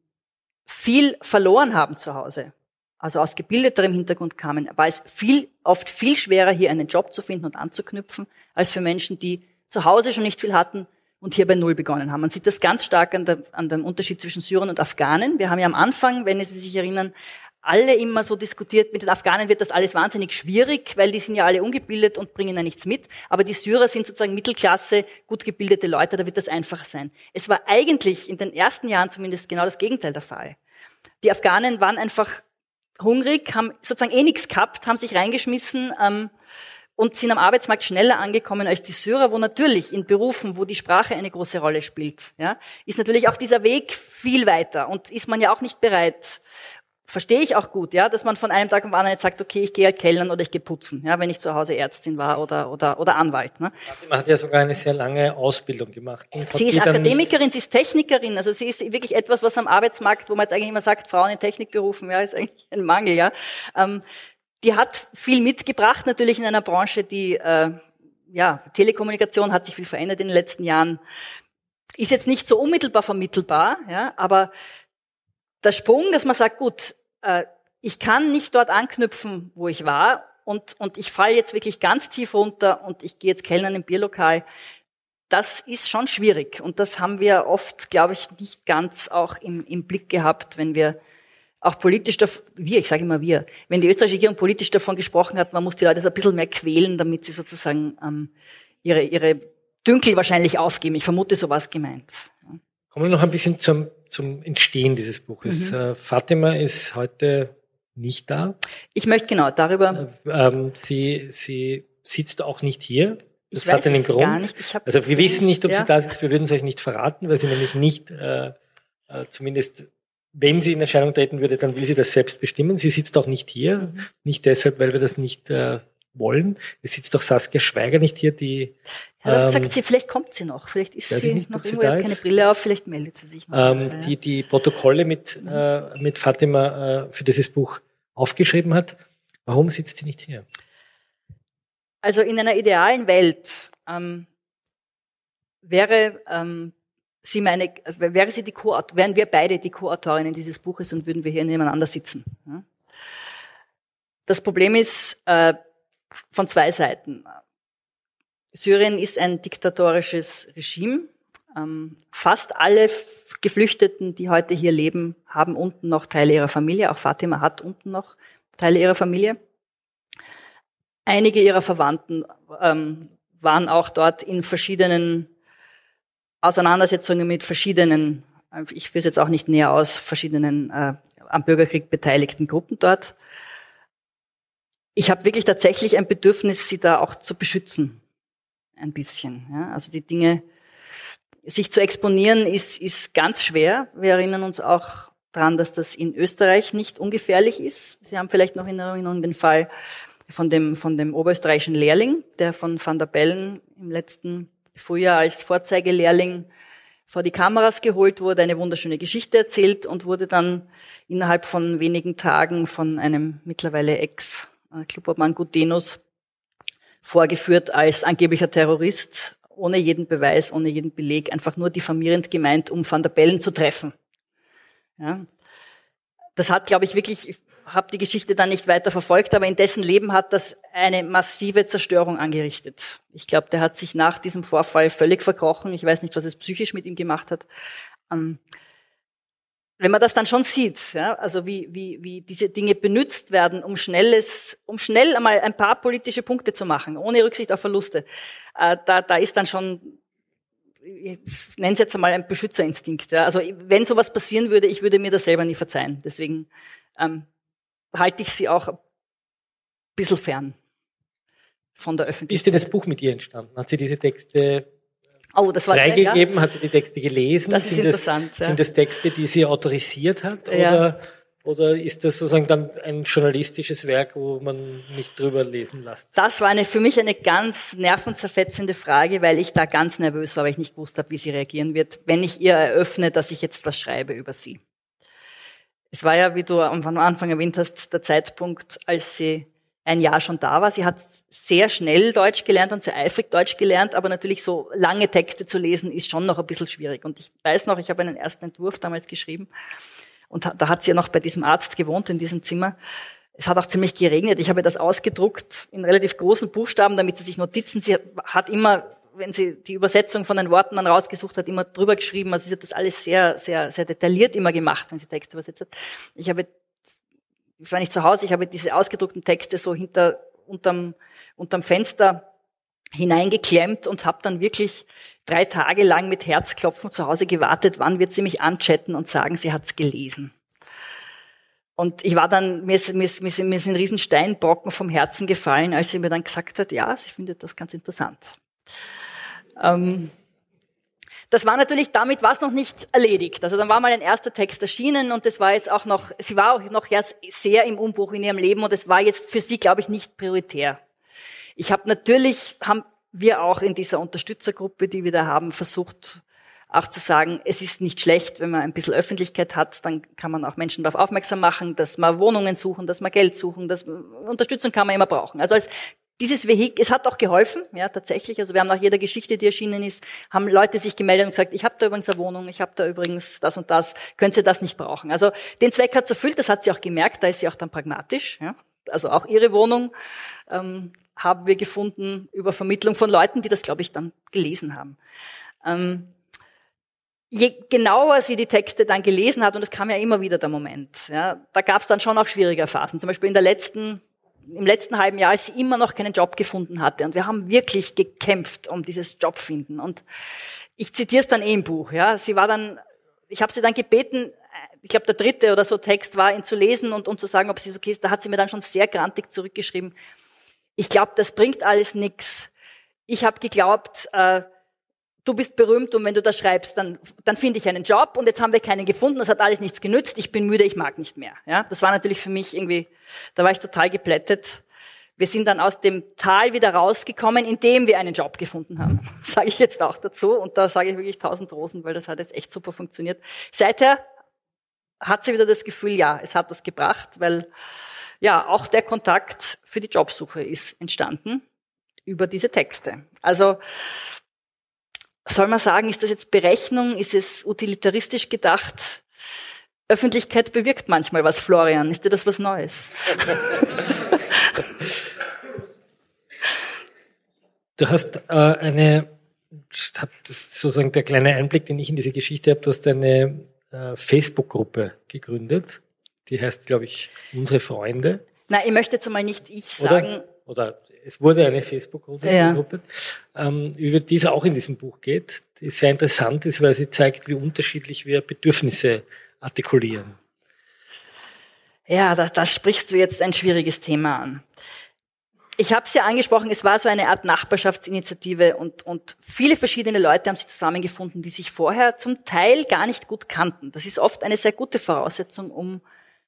S4: viel verloren haben zu Hause, also aus gebildeterem Hintergrund kamen, war es viel, oft viel schwerer, hier einen Job zu finden und anzuknüpfen, als für Menschen, die zu Hause schon nicht viel hatten und hier bei Null begonnen haben. Man sieht das ganz stark an, der, an dem Unterschied zwischen Syrern und Afghanen. Wir haben ja am Anfang, wenn Sie sich erinnern, alle immer so diskutiert, mit den Afghanen wird das alles wahnsinnig schwierig, weil die sind ja alle ungebildet und bringen ja nichts mit. Aber die Syrer sind sozusagen Mittelklasse, gut gebildete Leute, da wird das einfacher sein. Es war eigentlich in den ersten Jahren zumindest genau das Gegenteil der Fall. Die Afghanen waren einfach hungrig, haben sozusagen eh nichts gehabt, haben sich reingeschmissen ähm, und sind am Arbeitsmarkt schneller angekommen als die Syrer, wo natürlich in Berufen, wo die Sprache eine große Rolle spielt, ja, ist natürlich auch dieser Weg viel weiter und ist man ja auch nicht bereit verstehe ich auch gut, ja, dass man von einem Tag auf den anderen jetzt sagt, okay, ich gehe halt kellern oder ich gehe putzen, ja, wenn ich zu Hause Ärztin war oder oder oder Anwalt. Ne?
S3: Man hat ja sogar eine sehr lange Ausbildung gemacht.
S4: Sie ist Akademikerin, sie ist Technikerin, also sie ist wirklich etwas, was am Arbeitsmarkt, wo man jetzt eigentlich immer sagt, Frauen in Technikberufen, ja, ist eigentlich ein Mangel, ja. Ähm, die hat viel mitgebracht, natürlich in einer Branche, die äh, ja Telekommunikation hat sich viel verändert in den letzten Jahren, ist jetzt nicht so unmittelbar vermittelbar, ja, aber der Sprung, dass man sagt, gut, äh, ich kann nicht dort anknüpfen, wo ich war und, und ich falle jetzt wirklich ganz tief runter und ich gehe jetzt Kellnern im Bierlokal. Das ist schon schwierig und das haben wir oft, glaube ich, nicht ganz auch im, im Blick gehabt, wenn wir auch politisch, wir, ich sage immer wir, wenn die österreichische Regierung politisch davon gesprochen hat, man muss die Leute so ein bisschen mehr quälen, damit sie sozusagen ähm, ihre, ihre Dünkel wahrscheinlich aufgeben. Ich vermute, so was gemeint.
S3: Kommen wir noch ein bisschen zum zum Entstehen dieses Buches. Mhm. Äh, Fatima ist heute nicht da.
S4: Ich möchte genau darüber.
S3: Äh, ähm, sie, sie sitzt auch nicht hier. Das ich hat einen Grund. Also wir wissen nicht, ob ja. sie da sitzt. Wir würden es euch nicht verraten, weil sie nämlich nicht, äh, äh, zumindest wenn sie in Erscheinung treten würde, dann will sie das selbst bestimmen. Sie sitzt auch nicht hier. Mhm. Nicht deshalb, weil wir das nicht äh, wollen. Es sitzt doch Saskia Schweiger nicht hier, die.
S4: Ja, ähm, sagt sie, vielleicht kommt sie noch, vielleicht ist sie nicht, noch irgendwo, sie hat keine Brille auf, vielleicht meldet sie sich
S3: noch. Ähm, die, die Protokolle mit, mhm. äh, mit Fatima äh, für dieses Buch aufgeschrieben hat. Warum sitzt sie nicht hier?
S4: Also in einer idealen Welt ähm, wäre ähm, sie meine, wäre sie die Co wären wir beide die Co-Autorinnen dieses Buches und würden wir hier nebeneinander sitzen. Das Problem ist, äh, von zwei Seiten. Syrien ist ein diktatorisches Regime. Ähm, fast alle Geflüchteten, die heute hier leben, haben unten noch Teile ihrer Familie. Auch Fatima hat unten noch Teile ihrer Familie. Einige ihrer Verwandten ähm, waren auch dort in verschiedenen Auseinandersetzungen mit verschiedenen Ich führe es jetzt auch nicht näher aus, verschiedenen äh, am Bürgerkrieg beteiligten Gruppen dort. Ich habe wirklich tatsächlich ein Bedürfnis, sie da auch zu beschützen. Ein bisschen. Ja? Also die Dinge, sich zu exponieren, ist, ist ganz schwer. Wir erinnern uns auch daran, dass das in Österreich nicht ungefährlich ist. Sie haben vielleicht noch in Erinnerung den Fall von dem, von dem oberösterreichischen Lehrling, der von Van der Bellen im letzten Frühjahr als Vorzeigelehrling vor die Kameras geholt wurde, eine wunderschöne Geschichte erzählt und wurde dann innerhalb von wenigen Tagen von einem mittlerweile Ex-Clubobmann Gutenus vorgeführt als angeblicher Terrorist, ohne jeden Beweis, ohne jeden Beleg, einfach nur diffamierend gemeint, um Van der Bellen zu treffen. Ja. Das hat, glaube ich, wirklich habe die Geschichte dann nicht weiter verfolgt, aber in dessen Leben hat das eine massive Zerstörung angerichtet. Ich glaube, der hat sich nach diesem Vorfall völlig verkrochen. Ich weiß nicht, was es psychisch mit ihm gemacht hat. Ähm, wenn man das dann schon sieht, ja, also wie, wie, wie diese Dinge benutzt werden, um schnelles, um schnell einmal ein paar politische Punkte zu machen, ohne Rücksicht auf Verluste, äh, da, da ist dann schon, ich nenne es jetzt einmal ein Beschützerinstinkt. Ja. Also wenn sowas passieren würde, ich würde mir das selber nie verzeihen. Deswegen ähm, halte ich sie auch ein bisschen fern von der Öffentlichkeit.
S3: Wie ist denn das Buch mit ihr entstanden? Hat sie diese Texte
S4: oh, das war
S3: freigegeben? Ja. Hat sie die Texte gelesen?
S4: Das ist
S3: sind
S4: interessant.
S3: Das,
S4: ja.
S3: Sind das Texte, die sie autorisiert hat? Ja. Oder, oder ist das sozusagen dann ein journalistisches Werk, wo man nicht drüber lesen lässt?
S4: Das war eine, für mich eine ganz nervenzerfetzende Frage, weil ich da ganz nervös war, weil ich nicht gewusst habe, wie sie reagieren wird, wenn ich ihr eröffne, dass ich jetzt was schreibe über sie. Es war ja, wie du am Anfang erwähnt hast, der Zeitpunkt, als sie ein Jahr schon da war. Sie hat sehr schnell Deutsch gelernt und sehr eifrig Deutsch gelernt, aber natürlich so lange Texte zu lesen ist schon noch ein bisschen schwierig. Und ich weiß noch, ich habe einen ersten Entwurf damals geschrieben und da hat sie ja noch bei diesem Arzt gewohnt in diesem Zimmer. Es hat auch ziemlich geregnet. Ich habe das ausgedruckt in relativ großen Buchstaben, damit sie sich Notizen, sie hat immer wenn sie die Übersetzung von den Worten dann rausgesucht hat, immer drüber geschrieben. Also sie hat das alles sehr, sehr, sehr detailliert immer gemacht, wenn sie Texte übersetzt hat. Ich habe, ich war nicht zu Hause, ich habe diese ausgedruckten Texte so hinter, unterm, unterm Fenster hineingeklemmt und habe dann wirklich drei Tage lang mit Herzklopfen zu Hause gewartet, wann wird sie mich anchatten und sagen, sie hat's gelesen. Und ich war dann, mir, ist, mir, ist, mir sind riesen Steinbrocken vom Herzen gefallen, als sie mir dann gesagt hat, ja, sie findet das ganz interessant. Ähm, das war natürlich, damit war es noch nicht erledigt. Also dann war mal ein erster Text erschienen und das war jetzt auch noch, sie war auch noch sehr im Umbruch in ihrem Leben und es war jetzt für sie, glaube ich, nicht prioritär. Ich habe natürlich, haben wir auch in dieser Unterstützergruppe, die wir da haben, versucht, auch zu sagen, es ist nicht schlecht, wenn man ein bisschen Öffentlichkeit hat, dann kann man auch Menschen darauf aufmerksam machen, dass man Wohnungen suchen, dass man Geld suchen, dass Unterstützung kann man immer brauchen. Also als dieses Vehikel, es hat auch geholfen, ja, tatsächlich. Also wir haben nach jeder Geschichte, die erschienen ist, haben Leute sich gemeldet und gesagt, ich habe da übrigens eine Wohnung, ich habe da übrigens das und das, könnt ihr das nicht brauchen. Also den Zweck hat sie erfüllt, das hat sie auch gemerkt, da ist sie auch dann pragmatisch. Ja. Also auch ihre Wohnung ähm, haben wir gefunden über Vermittlung von Leuten, die das, glaube ich, dann gelesen haben. Ähm, je genauer sie die Texte dann gelesen hat, und es kam ja immer wieder der Moment, ja, da gab es dann schon auch schwierige Phasen. Zum Beispiel in der letzten im letzten halben Jahr, als sie immer noch keinen Job gefunden hatte. Und wir haben wirklich gekämpft um dieses Jobfinden. Und ich zitiere es dann eh im Buch. Ja, sie war dann, ich habe sie dann gebeten, ich glaube der dritte oder so Text war, ihn zu lesen und, und zu sagen, ob sie okay ist. Da hat sie mir dann schon sehr grantig zurückgeschrieben. Ich glaube, das bringt alles nichts. Ich habe geglaubt, äh, du bist berühmt und wenn du das schreibst, dann, dann finde ich einen Job und jetzt haben wir keinen gefunden, das hat alles nichts genützt, ich bin müde, ich mag nicht mehr. Ja, das war natürlich für mich irgendwie, da war ich total geplättet. Wir sind dann aus dem Tal wieder rausgekommen, indem wir einen Job gefunden haben, sage ich jetzt auch dazu. Und da sage ich wirklich tausend Rosen, weil das hat jetzt echt super funktioniert. Seither hat sie wieder das Gefühl, ja, es hat was gebracht, weil ja, auch der Kontakt für die Jobsuche ist entstanden über diese Texte. Also soll man sagen, ist das jetzt Berechnung? Ist es utilitaristisch gedacht? Öffentlichkeit bewirkt manchmal was, Florian. Ist dir das was Neues?
S3: Du hast äh, eine, das ist sozusagen der kleine Einblick, den ich in diese Geschichte habe, du hast eine äh, Facebook-Gruppe gegründet. Die heißt, glaube ich, Unsere Freunde.
S4: Na, ich möchte jetzt einmal nicht ich sagen.
S3: Oder? Oder es wurde eine Facebook-Gruppe,
S4: Ja.
S3: ähm, über die es auch in diesem Buch geht, die sehr interessant ist, weil sie zeigt, wie unterschiedlich wir Bedürfnisse artikulieren.
S4: Ja, da, da sprichst du jetzt ein schwieriges Thema an. Ich habe es ja angesprochen, es war so eine Art Nachbarschaftsinitiative und, und viele verschiedene Leute haben sich zusammengefunden, die sich vorher zum Teil gar nicht gut kannten. Das ist oft eine sehr gute Voraussetzung, um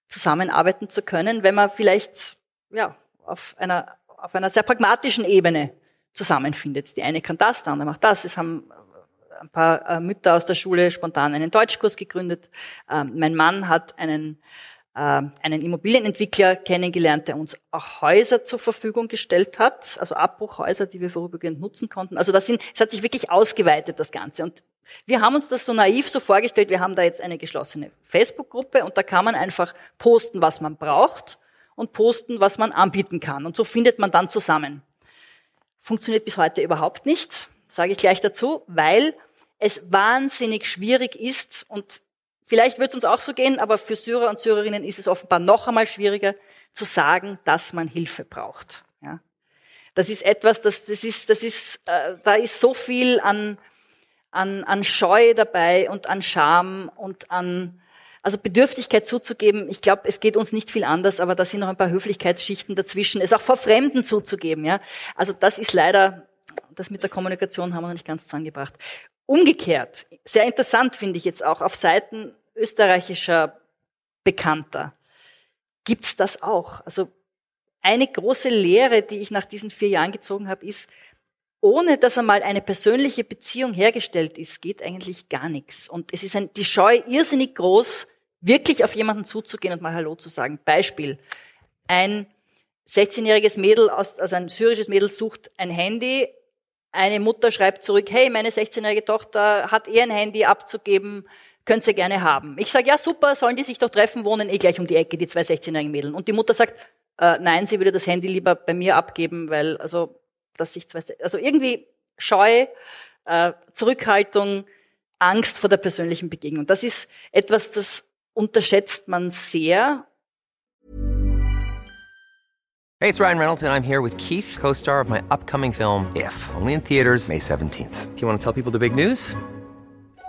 S4: zusammenarbeiten zu können, wenn man vielleicht ja, auf, einer, auf einer sehr pragmatischen Ebene zusammenfindet. Die eine kann das, der andere macht das. Es haben ein paar äh, Mütter aus der Schule spontan einen Deutschkurs gegründet. Ähm, mein Mann hat einen äh, einen Immobilienentwickler kennengelernt, der uns auch Häuser zur Verfügung gestellt hat, also Abbruchhäuser, die wir vorübergehend nutzen konnten. Also das sind, es hat sich wirklich ausgeweitet, das Ganze. Und wir haben uns das so naiv so vorgestellt, wir haben da jetzt eine geschlossene Facebook-Gruppe und da kann man einfach posten, was man braucht und posten, was man anbieten kann. Und so findet man dann zusammen. Funktioniert bis heute überhaupt nicht, sage ich gleich dazu, weil es wahnsinnig schwierig ist und Vielleicht wird es uns auch so gehen, aber für Syrer und Syrerinnen ist es offenbar noch einmal schwieriger zu sagen, dass man Hilfe braucht. Ja? Das ist etwas, das, das ist, das ist, äh, da ist so viel an, an, an Scheu dabei und an Scham und an, also Bedürftigkeit zuzugeben. Ich glaube, es geht uns nicht viel anders, aber da sind noch ein paar Höflichkeitsschichten dazwischen. Es auch vor Fremden zuzugeben. Ja? Also das ist leider, das mit der Kommunikation haben wir noch nicht ganz zusammengebracht. Umgekehrt, sehr interessant finde ich jetzt auch auf Seiten österreichischer Bekannter gibt's das auch. Also eine große Lehre, die ich nach diesen vier Jahren gezogen habe, ist, ohne dass einmal eine persönliche Beziehung hergestellt ist, geht eigentlich gar nichts. Und es ist ein, die Scheu irrsinnig groß, wirklich auf jemanden zuzugehen und mal Hallo zu sagen. Beispiel. Ein 16-jähriges Mädel, aus, also ein syrisches Mädel sucht ein Handy. Eine Mutter schreibt zurück, hey, meine 16-jährige Tochter hat eh ein Handy abzugeben könnt ihr gerne haben. Ich sage, ja super, sollen die sich doch treffen, wohnen eh gleich um die Ecke, die zwei 16-jährigen Mädel. Und die Mutter sagt, äh, nein, sie würde das Handy lieber bei mir abgeben, weil, also, dass zwei, also irgendwie Scheu, äh, Zurückhaltung, Angst vor der persönlichen Begegnung. Das ist etwas, das unterschätzt man sehr.
S5: Hey, it's Ryan Reynolds, and I'm here with Keith, co star of my upcoming film, If, only in theaters, May 17th. Do you want to tell people the big news?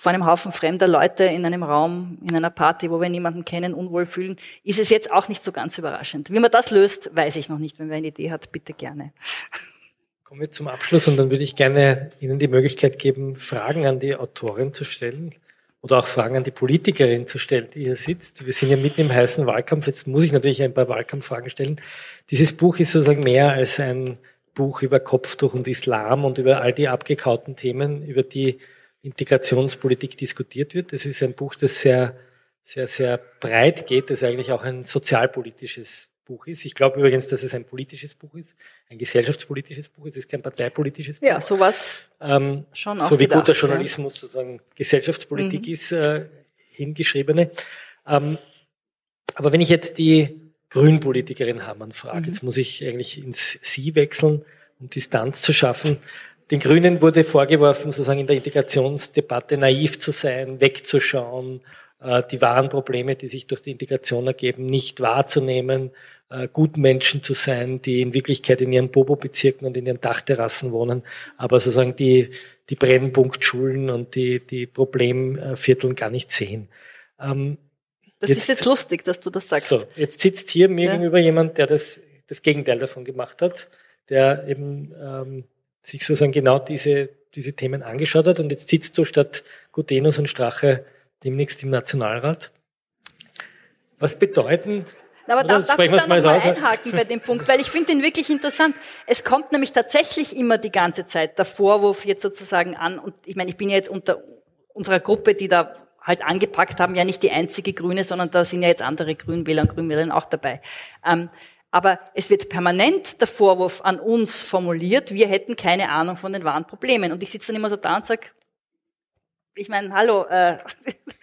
S4: vor einem Haufen fremder Leute in einem Raum, in einer Party, wo wir niemanden kennen, unwohl fühlen, ist es jetzt auch nicht so ganz überraschend. Wie man das löst, weiß ich noch nicht. Wenn wer eine Idee hat, bitte gerne.
S3: Kommen wir zum Abschluss und dann würde ich gerne Ihnen die Möglichkeit geben, Fragen an die Autorin zu stellen oder auch Fragen an die Politikerin zu stellen, die hier sitzt. Wir sind ja mitten im heißen Wahlkampf. Jetzt muss ich natürlich ein paar Wahlkampffragen stellen. Dieses Buch ist sozusagen mehr als ein Buch über Kopftuch und Islam und über all die abgekauten Themen, über die Integrationspolitik diskutiert wird. Das ist ein Buch, das sehr, sehr, sehr breit geht, das eigentlich auch ein sozialpolitisches Buch ist. Ich glaube übrigens, dass es ein politisches Buch ist, ein gesellschaftspolitisches Buch. Es ist kein parteipolitisches Buch.
S4: Ja, sowas
S3: ähm,
S4: schon auch
S3: So wie
S4: gedacht,
S3: guter Journalismus ja. sozusagen Gesellschaftspolitik
S4: Mhm.
S3: ist, äh, hingeschriebene. Ähm, aber wenn ich jetzt die Grünpolitikerin Hamann frage,
S4: Mhm.
S3: jetzt muss ich eigentlich ins Sie wechseln, um Distanz zu schaffen. Den Grünen wurde vorgeworfen, sozusagen in der Integrationsdebatte naiv zu sein, wegzuschauen, äh, die wahren Probleme, die sich durch die Integration ergeben, nicht wahrzunehmen, äh, Gutmenschen zu sein, die in Wirklichkeit in ihren Bobo-Bezirken und in ihren Dachterrassen wohnen, aber sozusagen die, die Brennpunktschulen und die, die Problemvierteln gar nicht sehen. Ähm,
S4: Das
S3: Jetzt-
S4: ist jetzt lustig, dass du das sagst.
S3: so, jetzt sitzt hier mir
S4: Ja.
S3: gegenüber jemand, der das, das Gegenteil davon gemacht hat, der eben ähm, sich sozusagen genau diese, diese Themen angeschaut hat und jetzt sitzt du statt Gutenus und Strache demnächst im Nationalrat. Was bedeuten,
S4: aber darf, darf ich da
S3: es mal
S4: noch
S3: so
S4: mal
S3: aus?
S4: einhaken bei dem Punkt, weil ich finde den wirklich interessant. Es kommt nämlich tatsächlich immer die ganze Zeit der Vorwurf jetzt sozusagen an, und ich meine, ich bin ja jetzt unter unserer Gruppe, die da halt angepackt haben, ja nicht die einzige Grüne, sondern da sind ja jetzt andere Grünwähler und Grünwählerinnen auch dabei. Ähm, Aber es wird permanent der Vorwurf an uns formuliert, wir hätten keine Ahnung von den wahren Problemen. Und ich sitze dann immer so da und sage, ich meine, hallo, äh,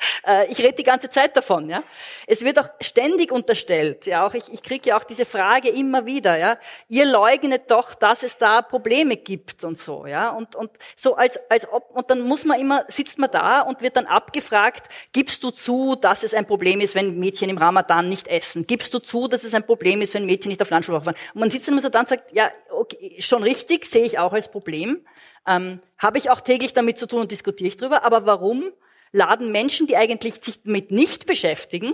S4: ich rede die ganze Zeit davon. Ja, es wird auch ständig unterstellt. Ja, auch ich, ich kriege ja auch diese Frage immer wieder. Ja, ihr leugnet doch, dass es da Probleme gibt und so. Ja, und und so als als ob und dann muss man immer sitzt man da und wird dann abgefragt: Gibst du zu, dass es ein Problem ist, wenn Mädchen im Ramadan nicht essen? Gibst du zu, dass es ein Problem ist, wenn Mädchen nicht auf Landschulwoche fahren? Und man sitzt dann immer so da und sagt: Ja, okay, schon richtig, sehe ich auch als Problem. Ähm, Habe ich auch täglich damit zu tun und diskutiere ich drüber. Aber warum laden Menschen, die eigentlich sich damit nicht beschäftigen,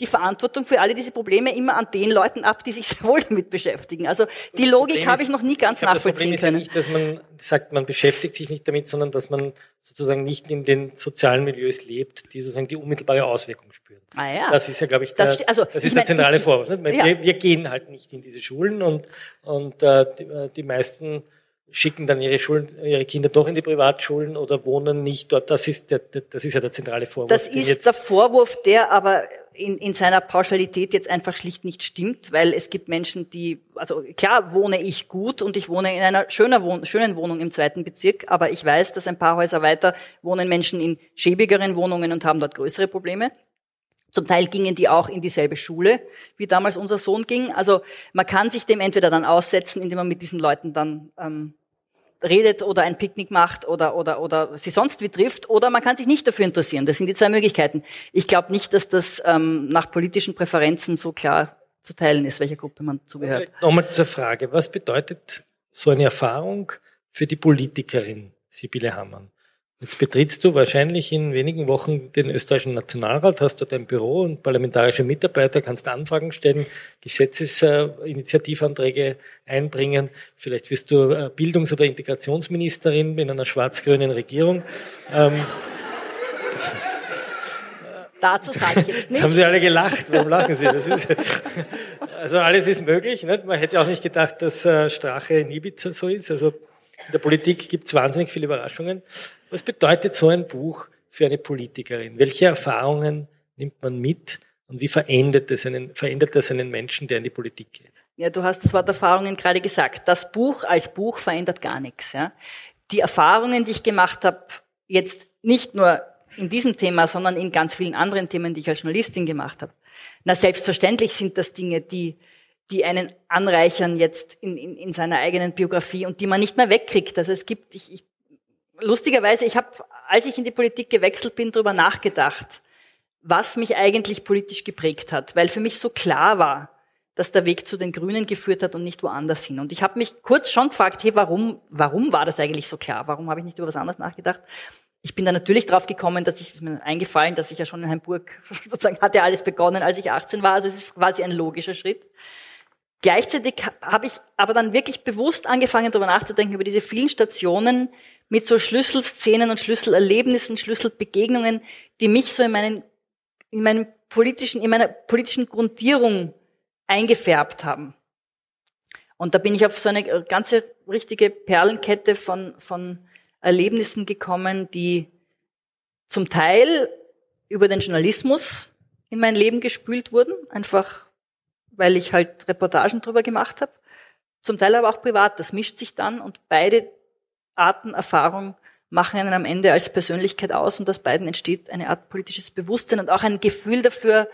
S4: die Verantwortung für alle diese Probleme immer an den Leuten ab, die sich sehr wohl damit beschäftigen. Also die Logik habe ich noch nie ganz
S3: glaube,
S4: nachvollziehen
S3: das Problem können. ist ja nicht, dass man sagt, man beschäftigt sich nicht damit, sondern dass man sozusagen nicht in den sozialen Milieus lebt, die sozusagen die unmittelbare Auswirkung spüren.
S4: Ah, ja.
S3: Das ist ja, glaube ich, der, das, also, das ist der zentrale ich, Vorwurf. Ja. Wir, wir, gehen halt nicht in diese Schulen und, und äh, die, äh, die meisten schicken dann ihre, Schulen, ihre Kinder doch in die Privatschulen oder wohnen nicht dort. Das ist, der, das ist ja der zentrale Vorwurf.
S4: Das ist der Vorwurf, der aber in, in seiner Pauschalität jetzt einfach schlicht nicht stimmt, weil es gibt Menschen, die, also klar wohne ich gut und ich wohne in einer schöner Wohn schönen Wohnung im zweiten Bezirk, aber ich weiß, dass ein paar Häuser weiter wohnen Menschen in schäbigeren Wohnungen und haben dort größere Probleme. Zum Teil gingen die auch in dieselbe Schule, wie damals unser Sohn ging. Also man kann sich dem entweder dann aussetzen, indem man mit diesen Leuten dann ähm, redet oder ein Picknick macht oder, oder, oder sie sonst wie trifft, oder man kann sich nicht dafür interessieren. Das sind die zwei Möglichkeiten. Ich glaube nicht, dass das ähm, nach politischen Präferenzen so klar zu teilen ist, welcher Gruppe man zugehört.
S3: Nochmal zur Frage, was bedeutet so eine Erfahrung für die Politikerin Sibylle Hammann? Jetzt betrittst du wahrscheinlich in wenigen Wochen den österreichischen Nationalrat, hast dort ein Büro und parlamentarische Mitarbeiter, kannst Anfragen stellen, Gesetzesinitiativanträge einbringen. Vielleicht wirst du äh, Bildungs- oder Integrationsministerin in einer schwarz-grünen Regierung. Ähm,
S4: Dazu sage ich jetzt nichts.
S3: Jetzt haben Sie alle gelacht. Warum lachen Sie? Ist, also alles ist möglich. Nicht? Man hätte auch nicht gedacht, dass äh, Strache in Ibiza so ist. Also in der Politik gibt es wahnsinnig viele Überraschungen. Was bedeutet so ein Buch für eine Politikerin? Welche Erfahrungen nimmt man mit und wie verändert es einen, verändert das einen Menschen, der in die Politik geht?
S4: Ja, du hast das Wort Erfahrungen gerade gesagt. Das Buch als Buch verändert gar nichts. Ja? Die Erfahrungen, die ich gemacht habe, jetzt nicht nur in diesem Thema, sondern in ganz vielen anderen Themen, die ich als Journalistin gemacht habe. Na, selbstverständlich sind das Dinge, die die einen anreichern jetzt in, in, in seiner eigenen Biografie und die man nicht mehr wegkriegt. Also es gibt, ich, ich lustigerweise, ich habe, als ich in die Politik gewechselt bin, darüber nachgedacht, was mich eigentlich politisch geprägt hat, weil für mich so klar war, dass der Weg zu den Grünen geführt hat und nicht woanders hin. Und ich habe mich kurz schon gefragt, hey, warum, warum war das eigentlich so klar? Warum habe ich nicht über was anderes nachgedacht? Ich bin da natürlich drauf gekommen, dass ich, ist mir eingefallen, dass ich ja schon in Hamburg, sozusagen hatte alles begonnen, als ich 18 war. Also es ist quasi ein logischer Schritt. Gleichzeitig habe ich aber dann wirklich bewusst angefangen, darüber nachzudenken, über diese vielen Stationen mit so Schlüsselszenen und Schlüsselerlebnissen, Schlüsselbegegnungen, die mich so in meinen, in meinem politischen, in meiner politischen Grundierung eingefärbt haben. Und da bin ich auf so eine ganze richtige Perlenkette von, von Erlebnissen gekommen, die zum Teil über den Journalismus in mein Leben gespült wurden, einfach weil ich halt Reportagen drüber gemacht habe. Zum Teil aber auch privat. Das mischt sich dann und beide Arten Erfahrung machen einen am Ende als Persönlichkeit aus und aus beiden entsteht eine Art politisches Bewusstsein und auch ein Gefühl dafür,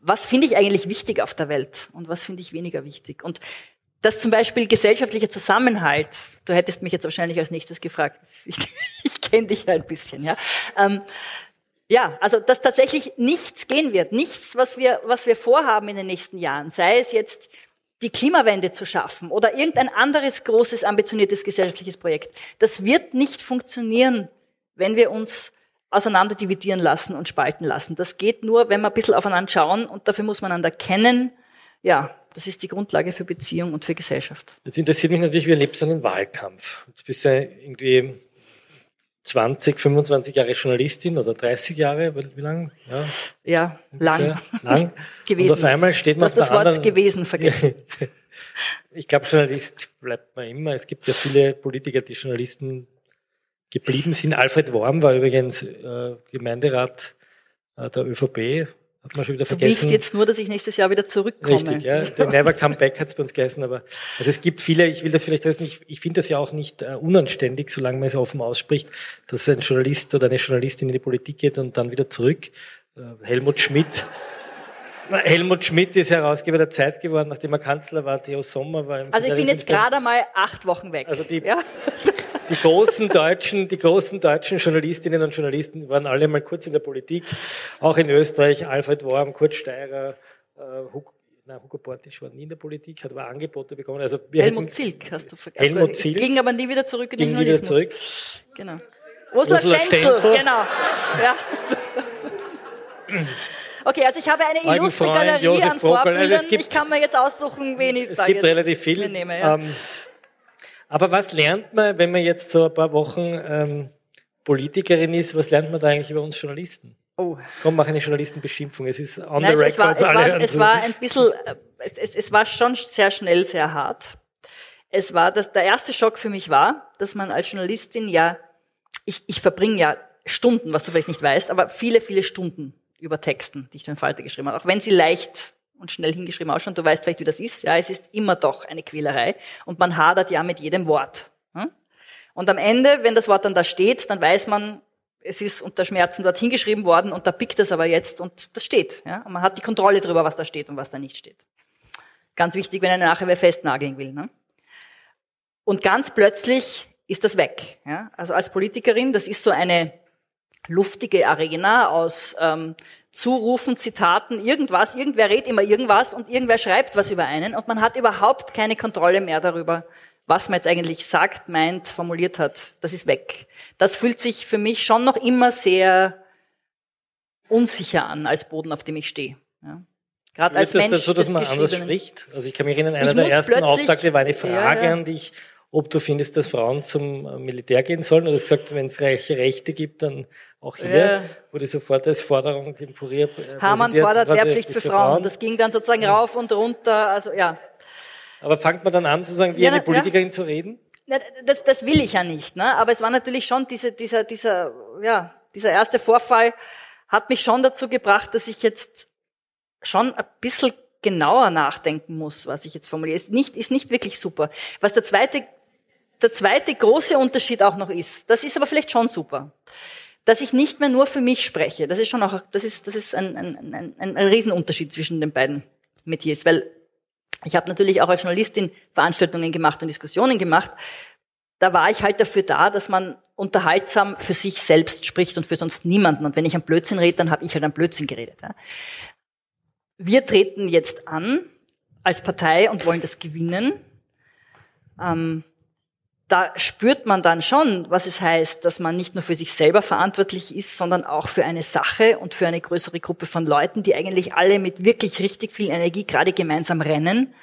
S4: was finde ich eigentlich wichtig auf der Welt und was finde ich weniger wichtig. Und dass zum Beispiel gesellschaftlicher Zusammenhalt, du hättest mich jetzt wahrscheinlich als nächstes gefragt, ich, ich kenne dich ja ein bisschen, ja. Ähm, ja, also dass tatsächlich nichts gehen wird, nichts, was wir, was wir vorhaben in den nächsten Jahren, sei es jetzt die Klimawende zu schaffen oder irgendein anderes großes, ambitioniertes gesellschaftliches Projekt. Das wird nicht funktionieren, wenn wir uns auseinander dividieren lassen und spalten lassen. Das geht nur, wenn wir ein bisschen aufeinander schauen und dafür muss man einander kennen. Ja, das ist die Grundlage für Beziehung und für Gesellschaft.
S3: Jetzt interessiert mich natürlich, wie erlebst du einen Wahlkampf? Du bist ja irgendwie 20, 25 Jahre Journalistin oder 30 Jahre, wie lang?
S4: Ja, ja lang.
S3: lang. gewesen. Und auf einmal steht man
S4: du hast das Wort anderen, gewesen vergessen.
S3: ich glaube, Journalist bleibt man immer. Es gibt ja viele Politiker, die Journalisten geblieben sind. Alfred Worm war übrigens äh, Gemeinderat äh, der ÖVP, hat man schon wieder
S4: Du
S3: vergessen.
S4: willst jetzt nur, dass ich nächstes Jahr wieder zurückkomme.
S3: Richtig, ja. The Never Come Back hat es bei uns geheißen, aber also es gibt viele, ich will das vielleicht wissen, ich, ich finde das ja auch nicht äh, unanständig, solange man es offen ausspricht, dass ein Journalist oder eine Journalistin in die Politik geht und dann wieder zurück. Äh, Helmut Schmidt. Helmut Schmidt ist Herausgeber der Zeit geworden, nachdem er Kanzler war. Theo Sommer war im
S4: Also ich bin jetzt gerade mal acht Wochen weg.
S3: Also die-
S4: ja?
S3: Die großen deutschen, die großen deutschen Journalistinnen und Journalisten waren alle mal kurz in der Politik, auch in Österreich. Alfred Worm, Kurt Steirer, äh, Hugo, na, Hugo Bortisch war nie in der Politik, hat aber Angebote bekommen. Also
S4: Helmut
S3: hätten,
S4: Zilk hast du vergessen.
S3: Helmut Zilk.
S4: Ging aber nie wieder zurück in den
S3: ging nie wieder
S4: Journalismus.
S3: zurück.
S4: Genau. Ursula,
S3: Ursula
S4: Stenzel,
S3: Stenzel.
S4: genau. Ja. Okay, also ich habe eine
S3: Eugen
S4: illustre
S3: Freund,
S4: Galerie
S3: Josef
S4: an.
S3: Also
S4: Vorbildern.
S3: gibt-
S4: ich kann mir jetzt aussuchen, wen ich
S3: Es gibt relativ viel.
S4: nehme. Ja.
S3: Ähm, aber was lernt man, wenn man jetzt so ein paar Wochen ähm, Politikerin ist, was lernt man da eigentlich über uns Journalisten?
S4: oh.
S3: Komm, mach eine Journalistenbeschimpfung. Es ist on
S4: Nein,
S3: the
S4: es, es, war,
S3: record.
S4: es, war, es war ein bisschen, äh, es, es war schon sehr schnell, sehr hart. Es war, dass der erste Schock für mich war, dass man als Journalistin ja, ich, ich verbringe ja Stunden, was du vielleicht nicht weißt, aber viele, viele Stunden über Texten, die ich in Falter geschrieben habe. Auch wenn sie leicht und schnell hingeschrieben ausschauen, du weißt vielleicht, wie das ist. Ja, es ist immer doch eine Quälerei und man hadert ja mit jedem Wort. Hm? Und am Ende, wenn das Wort dann da steht, dann weiß man, es ist unter Schmerzen dort hingeschrieben worden und da pickt es aber jetzt und das steht. Ja? Und man hat die Kontrolle darüber, was da steht und was da nicht steht. Ganz wichtig, wenn er nachher wer festnageln will. Ne? Und ganz plötzlich ist das weg. Ja? Also als Politikerin, das ist so eine luftige Arena aus ähm, Zurufen, Zitaten, irgendwas, irgendwer redet immer irgendwas und irgendwer schreibt was über einen und man hat überhaupt keine Kontrolle mehr darüber, was man jetzt eigentlich sagt, meint, formuliert hat. Das ist weg. Das fühlt sich für mich schon noch immer sehr unsicher an als Boden, auf dem ich stehe. Ja. Gerade als
S3: Ist das
S4: Mensch
S3: so, dass man anders spricht? Also ich kann mich erinnern,
S4: Ich
S3: einer der ersten Auftakte war eine Frage
S4: Ja, ja.
S3: an dich, ob du findest, dass Frauen zum äh, Militär gehen sollen. Du hast gesagt, wenn es reiche Rechte gibt, dann auch hier.
S4: Ja.
S3: Wurde sofort als Forderung im Kurier äh,
S4: Hamann fordert Wehrpflicht für Frauen. Das ging dann sozusagen rauf und runter. Also ja,
S3: Aber fängt man dann an, sozusagen wie
S4: Ja,
S3: eine Politikerin zu reden?
S4: Das, das will ich ja nicht. Ne? Aber es war natürlich schon diese, dieser, dieser, ja, dieser erste Vorfall hat mich schon dazu gebracht, dass ich jetzt schon ein bisschen genauer nachdenken muss, was ich jetzt formuliere. Ist nicht, ist nicht wirklich super. Was der zweite, der zweite große Unterschied auch noch ist, das ist aber vielleicht schon super, dass ich nicht mehr nur für mich spreche. Das ist schon auch, das ist, das ist ein, ein, ein, ein, Riesenunterschied zwischen den beiden Metiers, weil ich habe natürlich auch als Journalistin Veranstaltungen gemacht und Diskussionen gemacht. Da war ich halt dafür da, dass man unterhaltsam für sich selbst spricht und für sonst niemanden. Und wenn ich am Blödsinn rede, dann habe ich halt am Blödsinn geredet. Wir treten jetzt an als Partei und wollen das gewinnen. Ähm, da spürt man dann schon, was es heißt, dass man nicht nur für sich selber verantwortlich ist, sondern auch für eine Sache und für eine größere Gruppe von Leuten, die eigentlich alle mit wirklich richtig viel Energie gerade gemeinsam rennen.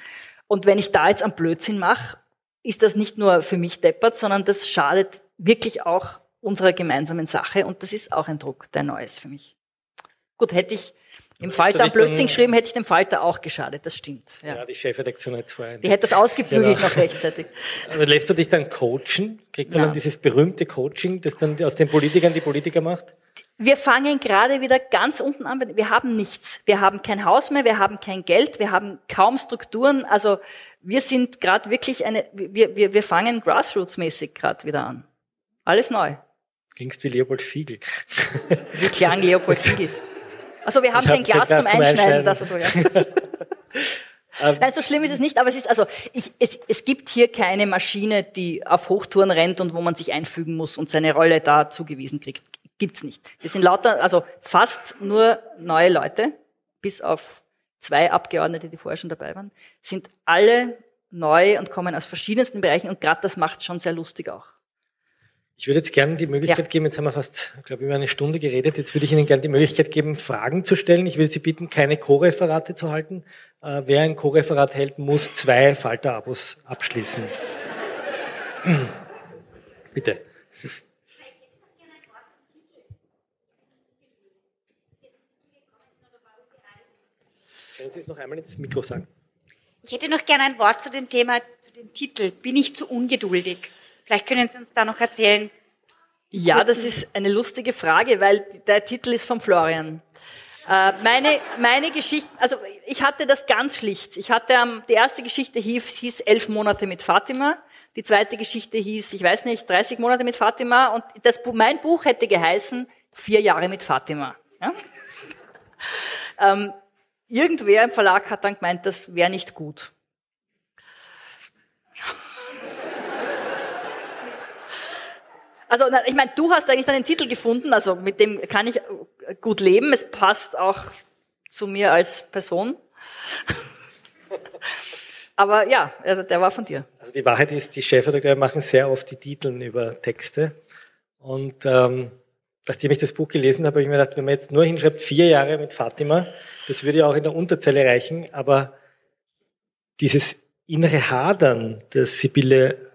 S4: Und wenn ich da jetzt am Blödsinn mache, ist das nicht nur für mich deppert, sondern das schadet wirklich auch unserer gemeinsamen Sache. Und das ist auch ein Druck, der neu ist für mich. Gut, hätte ich im Falter am Blödsinn geschrieben, hätte ich dem Falter auch geschadet. Das stimmt.
S3: Ja,
S4: Ja.
S3: die Chefredaktion hat vorher.
S4: Die hätte das ausgebügelt
S3: Genau.
S4: noch rechtzeitig.
S3: Aber lässt du dich dann coachen? Kriegt man
S4: Ja.
S3: dann dieses berühmte Coaching, das dann aus den Politikern die Politiker macht?
S4: Wir fangen gerade wieder ganz unten an. Wir haben nichts. Wir haben kein Haus mehr, wir haben kein Geld, wir haben kaum Strukturen. Also wir sind gerade wirklich eine, wir, wir, wir fangen grassroots-mäßig gerade wieder an. Alles neu.
S3: Klingst wie Leopold Fiegel.
S4: Wie klang Leopold Fiegel. Also wir haben
S3: Ich hab
S4: kein Glas,
S3: kein Glas
S4: zum
S3: zum
S4: Einschneiden.
S3: Einschneiden.
S4: Das ist so, ja.
S3: Ähm,
S4: Nein, so schlimm ist es nicht, aber es ist also, ich, es, es gibt hier keine Maschine, die auf Hochtouren rennt und wo man sich einfügen muss und seine Rolle da zugewiesen kriegt. Gibt's nicht. Wir sind lauter, also fast nur neue Leute, bis auf zwei Abgeordnete, die vorher schon dabei waren, sind alle neu und kommen aus verschiedensten Bereichen und gerade das macht schon sehr lustig auch.
S3: Ich würde jetzt gerne die Möglichkeit
S4: Ja.
S3: geben, jetzt haben wir fast, ich glaube, über eine Stunde geredet, jetzt würde ich Ihnen gerne die Möglichkeit geben, Fragen zu stellen. Ich würde Sie bitten, keine Co-Referate zu halten. Äh, wer ein Co-Referat hält, muss zwei Falter-Abos abschließen. Bitte. Können Sie es noch einmal ins Mikro sagen?
S6: Ich hätte noch gerne ein Wort zu dem Thema, zu dem Titel. Bin ich zu ungeduldig? Vielleicht können Sie uns da noch erzählen.
S4: Ja, das ist eine lustige Frage, weil der Titel ist von Florian. Äh, meine, meine Geschichte, also ich hatte das ganz schlicht. Ich hatte, um, die erste Geschichte hieß, hieß elf Monate mit Fatima. Die zweite Geschichte hieß, ich weiß nicht, 30 Monate mit Fatima. Und das, mein Buch hätte geheißen, vier Jahre mit Fatima. Ja? ähm, irgendwer im Verlag hat dann gemeint, das wäre nicht gut. Also ich meine, du hast eigentlich deinen Titel gefunden, also mit dem kann ich gut leben. Es passt auch zu mir als Person. Aber ja, also der war von dir.
S3: Also die Wahrheit ist, die Chefredakteure machen sehr oft die Titeln über Texte. Und ähm, nachdem ich das Buch gelesen habe, habe ich mir gedacht, wenn man jetzt nur hinschreibt, vier Jahre mit Fatima, das würde ja auch in der Unterzeile reichen, aber dieses innere Hadern, das Sibylle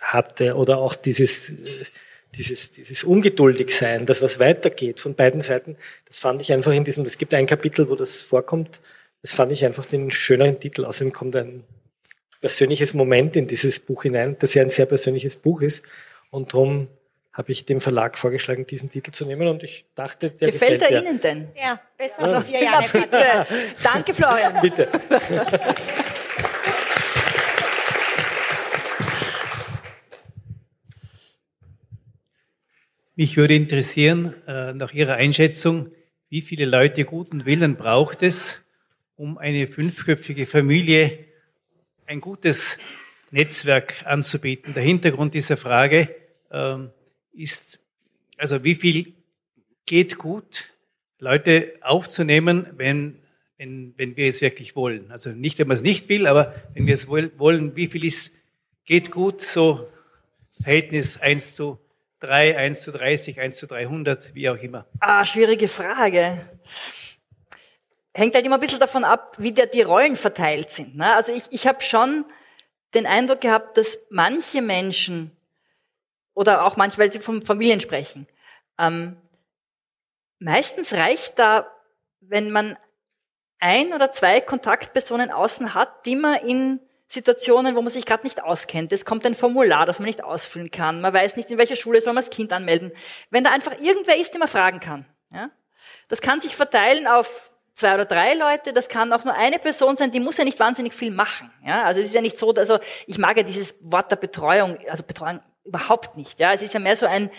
S3: hatte, oder auch dieses dieses, dieses Ungeduldigsein, das was weitergeht von beiden Seiten, das fand ich einfach in diesem, es gibt ein Kapitel, wo das vorkommt, das fand ich einfach den schöneren Titel. Außerdem kommt ein persönliches Moment in dieses Buch hinein, das ja ein sehr persönliches Buch ist. Und darum habe ich dem Verlag vorgeschlagen, diesen Titel zu nehmen und ich dachte, der gefällt,
S4: gefällt er Ihnen denn?
S6: Ja, besser als vier Jahre.
S4: bitte. Danke, Florian.
S3: Bitte.
S7: Mich würde interessieren, äh, nach Ihrer Einschätzung, wie viele Leute guten Willen braucht es, um eine fünfköpfige Familie ein gutes Netzwerk anzubieten? Der Hintergrund dieser Frage ähm, ist, also wie viel geht gut, Leute aufzunehmen, wenn, wenn, wenn wir es wirklich wollen? Also nicht, wenn man es nicht will, aber wenn wir es wollen, wie viel ist, geht gut, so Verhältnis 1 zu 3, 1 zu 30, 1 zu 300, wie auch immer?
S4: Ah, schwierige Frage. Hängt halt immer ein bisschen davon ab, wie der, die Rollen verteilt sind. Ne? Also ich, ich habe schon den Eindruck gehabt, dass manche Menschen, oder auch manche, weil sie von Familien sprechen, ähm, meistens reicht da, wenn man ein oder zwei Kontaktpersonen außen hat, die man in Situationen, wo man sich gerade nicht auskennt. Es kommt ein Formular, das man nicht ausfüllen kann. Man weiß nicht, in welcher Schule soll man das Kind anmelden. Wenn da einfach irgendwer ist, den man fragen kann. Ja? Das kann sich verteilen auf zwei oder drei Leute, das kann auch nur eine Person sein, die muss ja nicht wahnsinnig viel machen. Ja? Also es ist ja nicht so, also ich mag ja dieses Wort der Betreuung, also Betreuung überhaupt nicht. Ja? Es ist ja mehr so ein,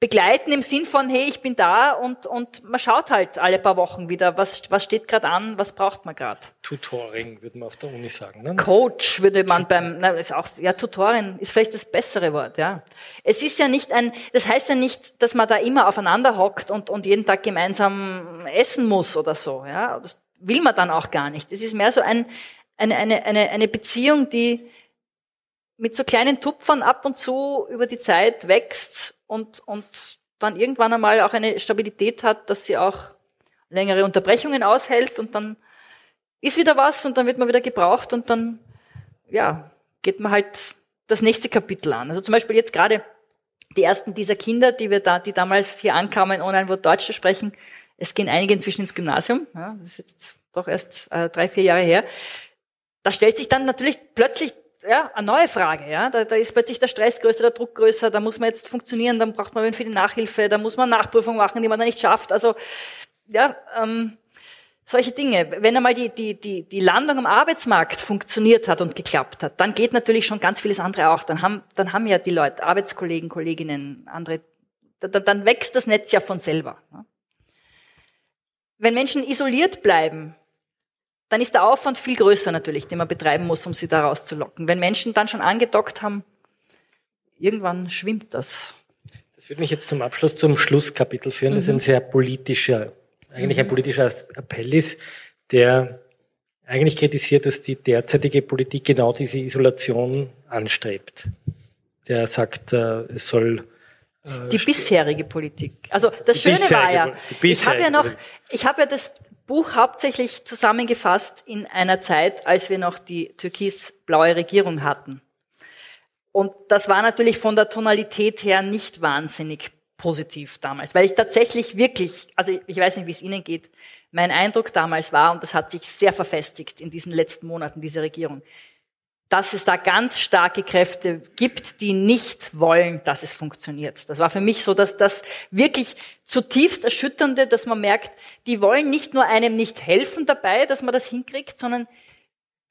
S4: begleiten im Sinn von, hey, ich bin da und, und man schaut halt alle paar Wochen wieder, was, was steht gerade an, was braucht man gerade.
S3: Tutoring würde man auf der Uni sagen. Ne?
S4: Coach würde man beim, na, ist auch, ja, Tutorin ist vielleicht das bessere Wort, ja. Es ist ja nicht ein, das heißt ja nicht, dass man da immer aufeinander hockt und, und jeden Tag gemeinsam essen muss oder so, ja. Das will man dann auch gar nicht. Es ist mehr so ein, eine, eine, eine, eine Beziehung, die mit so kleinen Tupfern ab und zu über die Zeit wächst und, und dann irgendwann einmal auch eine Stabilität hat, dass sie auch längere Unterbrechungen aushält und dann ist wieder was und dann wird man wieder gebraucht und dann, ja, geht man halt das nächste Kapitel an. Also zum Beispiel jetzt gerade die ersten dieser Kinder, die wir da, die damals hier ankamen, ohne ein Wort Deutsch zu sprechen, es gehen einige inzwischen ins Gymnasium, ja, das ist jetzt doch erst äh, drei, vier Jahre her. Da stellt sich dann natürlich plötzlich ja, eine neue Frage. Ja? Da, da ist plötzlich der Stress größer, der Druck größer, da muss man jetzt funktionieren, dann braucht man viel Nachhilfe, da muss man Nachprüfung machen, die man dann nicht schafft. Also ja, ähm, solche Dinge. Wenn einmal die, die, die, die Landung am Arbeitsmarkt funktioniert hat und geklappt hat, dann geht natürlich schon ganz vieles andere auch. Dann haben, dann haben ja die Leute, Arbeitskollegen, Kolleginnen, andere, dann, dann wächst das Netz ja von selber. Wenn Menschen isoliert bleiben, dann ist der Aufwand viel größer natürlich, den man betreiben muss, um sie da rauszulocken. Wenn Menschen dann schon angedockt haben, irgendwann schwimmt das.
S3: Das würde mich jetzt zum Abschluss zum Schlusskapitel führen, das mhm. ein sehr politischer, eigentlich mhm. ein politischer Appell ist, der eigentlich kritisiert, dass die derzeitige Politik genau diese Isolation anstrebt. Der sagt, äh, es soll
S4: äh, die bisherige Politik. Also das Schöne war ja, ich habe ja noch, ich habe ja das Buch hauptsächlich zusammengefasst in einer Zeit, als wir noch die türkis-blaue Regierung hatten. Und das war natürlich von der Tonalität her nicht wahnsinnig positiv damals, weil ich tatsächlich wirklich, also ich weiß nicht, wie es Ihnen geht, mein Eindruck damals war, und das hat sich sehr verfestigt in diesen letzten Monaten, diese Regierung, dass es da ganz starke Kräfte gibt, die nicht wollen, dass es funktioniert. Das war für mich so, dass das wirklich zutiefst erschütternde, dass man merkt, die wollen nicht nur einem nicht helfen dabei, dass man das hinkriegt, sondern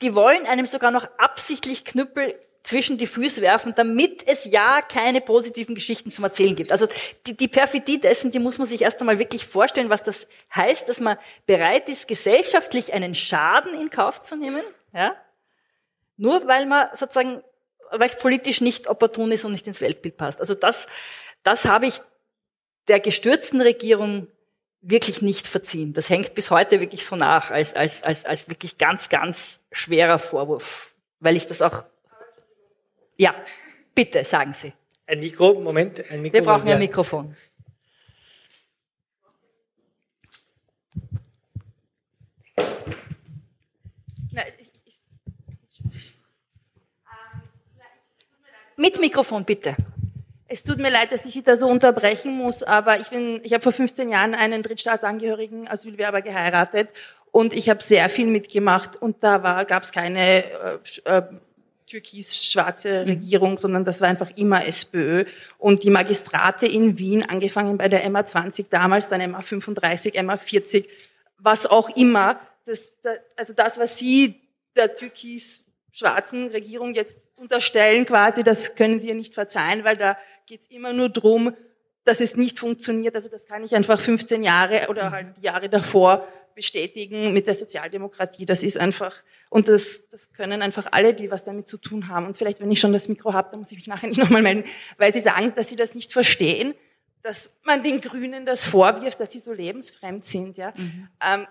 S4: die wollen einem sogar noch absichtlich Knüppel zwischen die Füße werfen, damit es ja keine positiven Geschichten zum Erzählen gibt. Also die, die Perfidie dessen, die muss man sich erst einmal wirklich vorstellen, was das heißt, dass man bereit ist, gesellschaftlich einen Schaden in Kauf zu nehmen, ja, nur weil man sozusagen, weil es politisch nicht opportun ist und nicht ins Weltbild passt. Also das, das habe ich der gestürzten Regierung wirklich nicht verziehen. Das hängt bis heute wirklich so nach, als, als, als, als wirklich ganz, ganz schwerer Vorwurf, weil ich das auch. Ja, bitte, sagen Sie.
S3: Ein Mikro, Moment, ein Mikro.
S4: Wir brauchen ein Mikrofon. Mit Mikrofon, bitte.
S8: Es tut mir leid, dass ich Sie da so unterbrechen muss, aber ich bin, ich habe vor 15 Jahren einen Drittstaatsangehörigen Asylwerber geheiratet und ich habe sehr viel mitgemacht und da war, gab es keine äh, äh, türkis-schwarze mhm. Regierung, sondern das war einfach immer SPÖ. Und die Magistrate in Wien, angefangen bei der MA 20 damals, dann MA 35, MA 40, was auch immer, das, also das, was Sie der türkis-schwarzen Regierung jetzt unterstellen quasi, das können Sie ihr nicht verzeihen, weil da geht es immer nur drum, dass es nicht funktioniert. Also das kann ich einfach 15 Jahre oder halt Jahre davor bestätigen mit der Sozialdemokratie. Das ist einfach, und das, das können einfach alle, die was damit zu tun haben. Und vielleicht, wenn ich schon das Mikro habe, dann muss ich mich nachher nicht nochmal melden, weil Sie sagen, dass Sie das nicht verstehen, dass man den Grünen das vorwirft, dass sie so lebensfremd sind. Ja. Mhm. Ähm,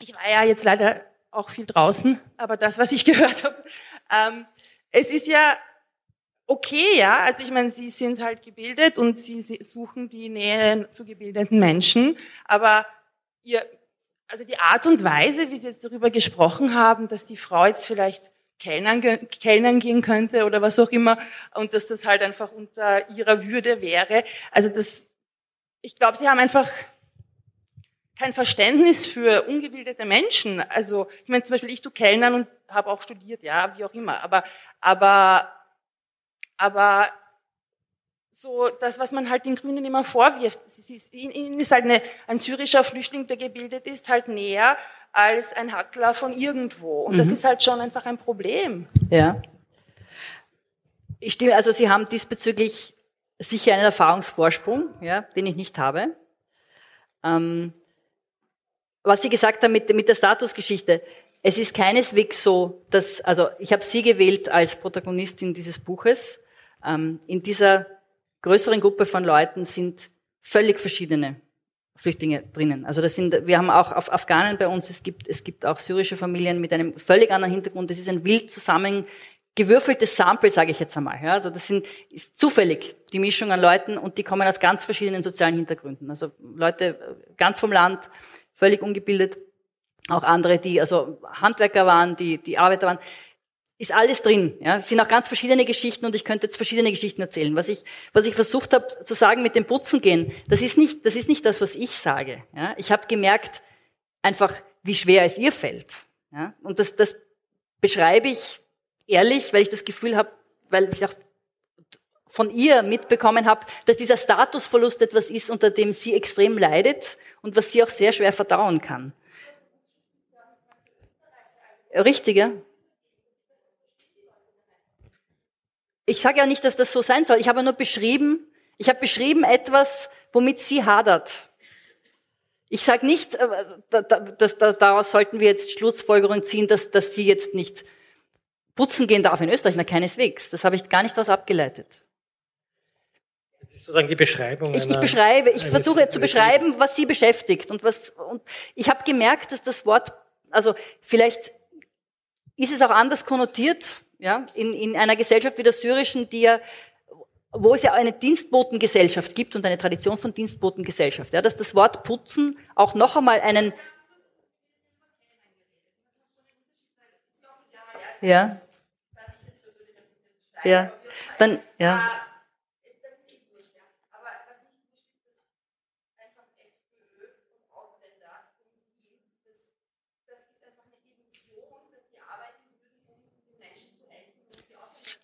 S8: ich war ja jetzt leider auch viel draußen, aber das, was ich gehört habe, ähm, es ist ja okay, ja. Also ich meine, sie sind halt gebildet und sie, suchen die Nähe zu gebildeten Menschen, aber ihr, also die Art und Weise, wie sie jetzt darüber gesprochen haben, dass die Frau jetzt vielleicht Kellnern, Kellnern gehen könnte oder was auch immer und dass das halt einfach unter ihrer Würde wäre. Also das, ich glaube, sie haben einfach kein Verständnis für ungebildete Menschen. Also ich meine zum Beispiel, ich tu Kellnern und habe auch studiert, ja, wie auch immer. Aber aber aber so das, was man halt den Grünen immer vorwirft, ist, ihnen ist halt eine, ein syrischer Flüchtling, der gebildet ist, halt näher als ein Hackler von irgendwo. Und mhm. das ist halt schon einfach ein Problem.
S4: Ja. Ich stimme, also Sie haben diesbezüglich sicher einen Erfahrungsvorsprung, ja, den ich nicht habe. Ähm, was Sie gesagt haben mit, mit der Statusgeschichte, es ist keineswegs so, dass, also ich habe Sie gewählt als Protagonistin dieses Buches. Ähm, in dieser größeren Gruppe von Leuten sind völlig verschiedene Flüchtlinge drinnen. Also das sind, wir haben auch auf Afghanen bei uns, es gibt, es gibt auch syrische Familien mit einem völlig anderen Hintergrund. Das ist ein wild zusammengewürfeltes Sample, sage ich jetzt einmal. Ja, also das sind ist zufällig die Mischung an Leuten und die kommen aus ganz verschiedenen sozialen Hintergründen. Also Leute ganz vom Land, völlig ungebildet, auch andere, die also Handwerker waren, die, die Arbeiter waren, ist alles drin. Ja, es sind auch ganz verschiedene Geschichten und ich könnte jetzt verschiedene Geschichten erzählen. Was ich, was ich versucht habe zu sagen mit dem Putzen gehen, das ist nicht, das ist nicht das, was ich sage. Ja, ich habe gemerkt, einfach, wie schwer es ihr fällt. Ja, und das, das beschreibe ich ehrlich, weil ich das Gefühl habe, weil ich auch von ihr mitbekommen habe, dass dieser Statusverlust etwas ist, unter dem sie extrem leidet und was sie auch sehr schwer verdauen kann. Richtig, ja? Ich sage ja nicht, dass das so sein soll. Ich habe nur beschrieben, ich habe beschrieben etwas, womit sie hadert. Ich sage nicht, äh, dass, daraus sollten wir jetzt Schlussfolgerungen ziehen, dass, dass sie jetzt nicht putzen gehen darf in Österreich. Na, keineswegs. Das habe ich gar nicht daraus abgeleitet
S3: ist sozusagen die Beschreibung.
S4: Ich, ich beschreibe, ich versuche zu beschreiben, was sie beschäftigt und was. Und ich habe gemerkt, dass das Wort, also vielleicht ist es auch anders konnotiert, ja, in, in einer Gesellschaft wie der syrischen, die ja wo es ja eine Dienstbotengesellschaft gibt und eine Tradition von Dienstbotengesellschaft, ja, dass das Wort putzen auch noch einmal einen ja. Ja. Dann ja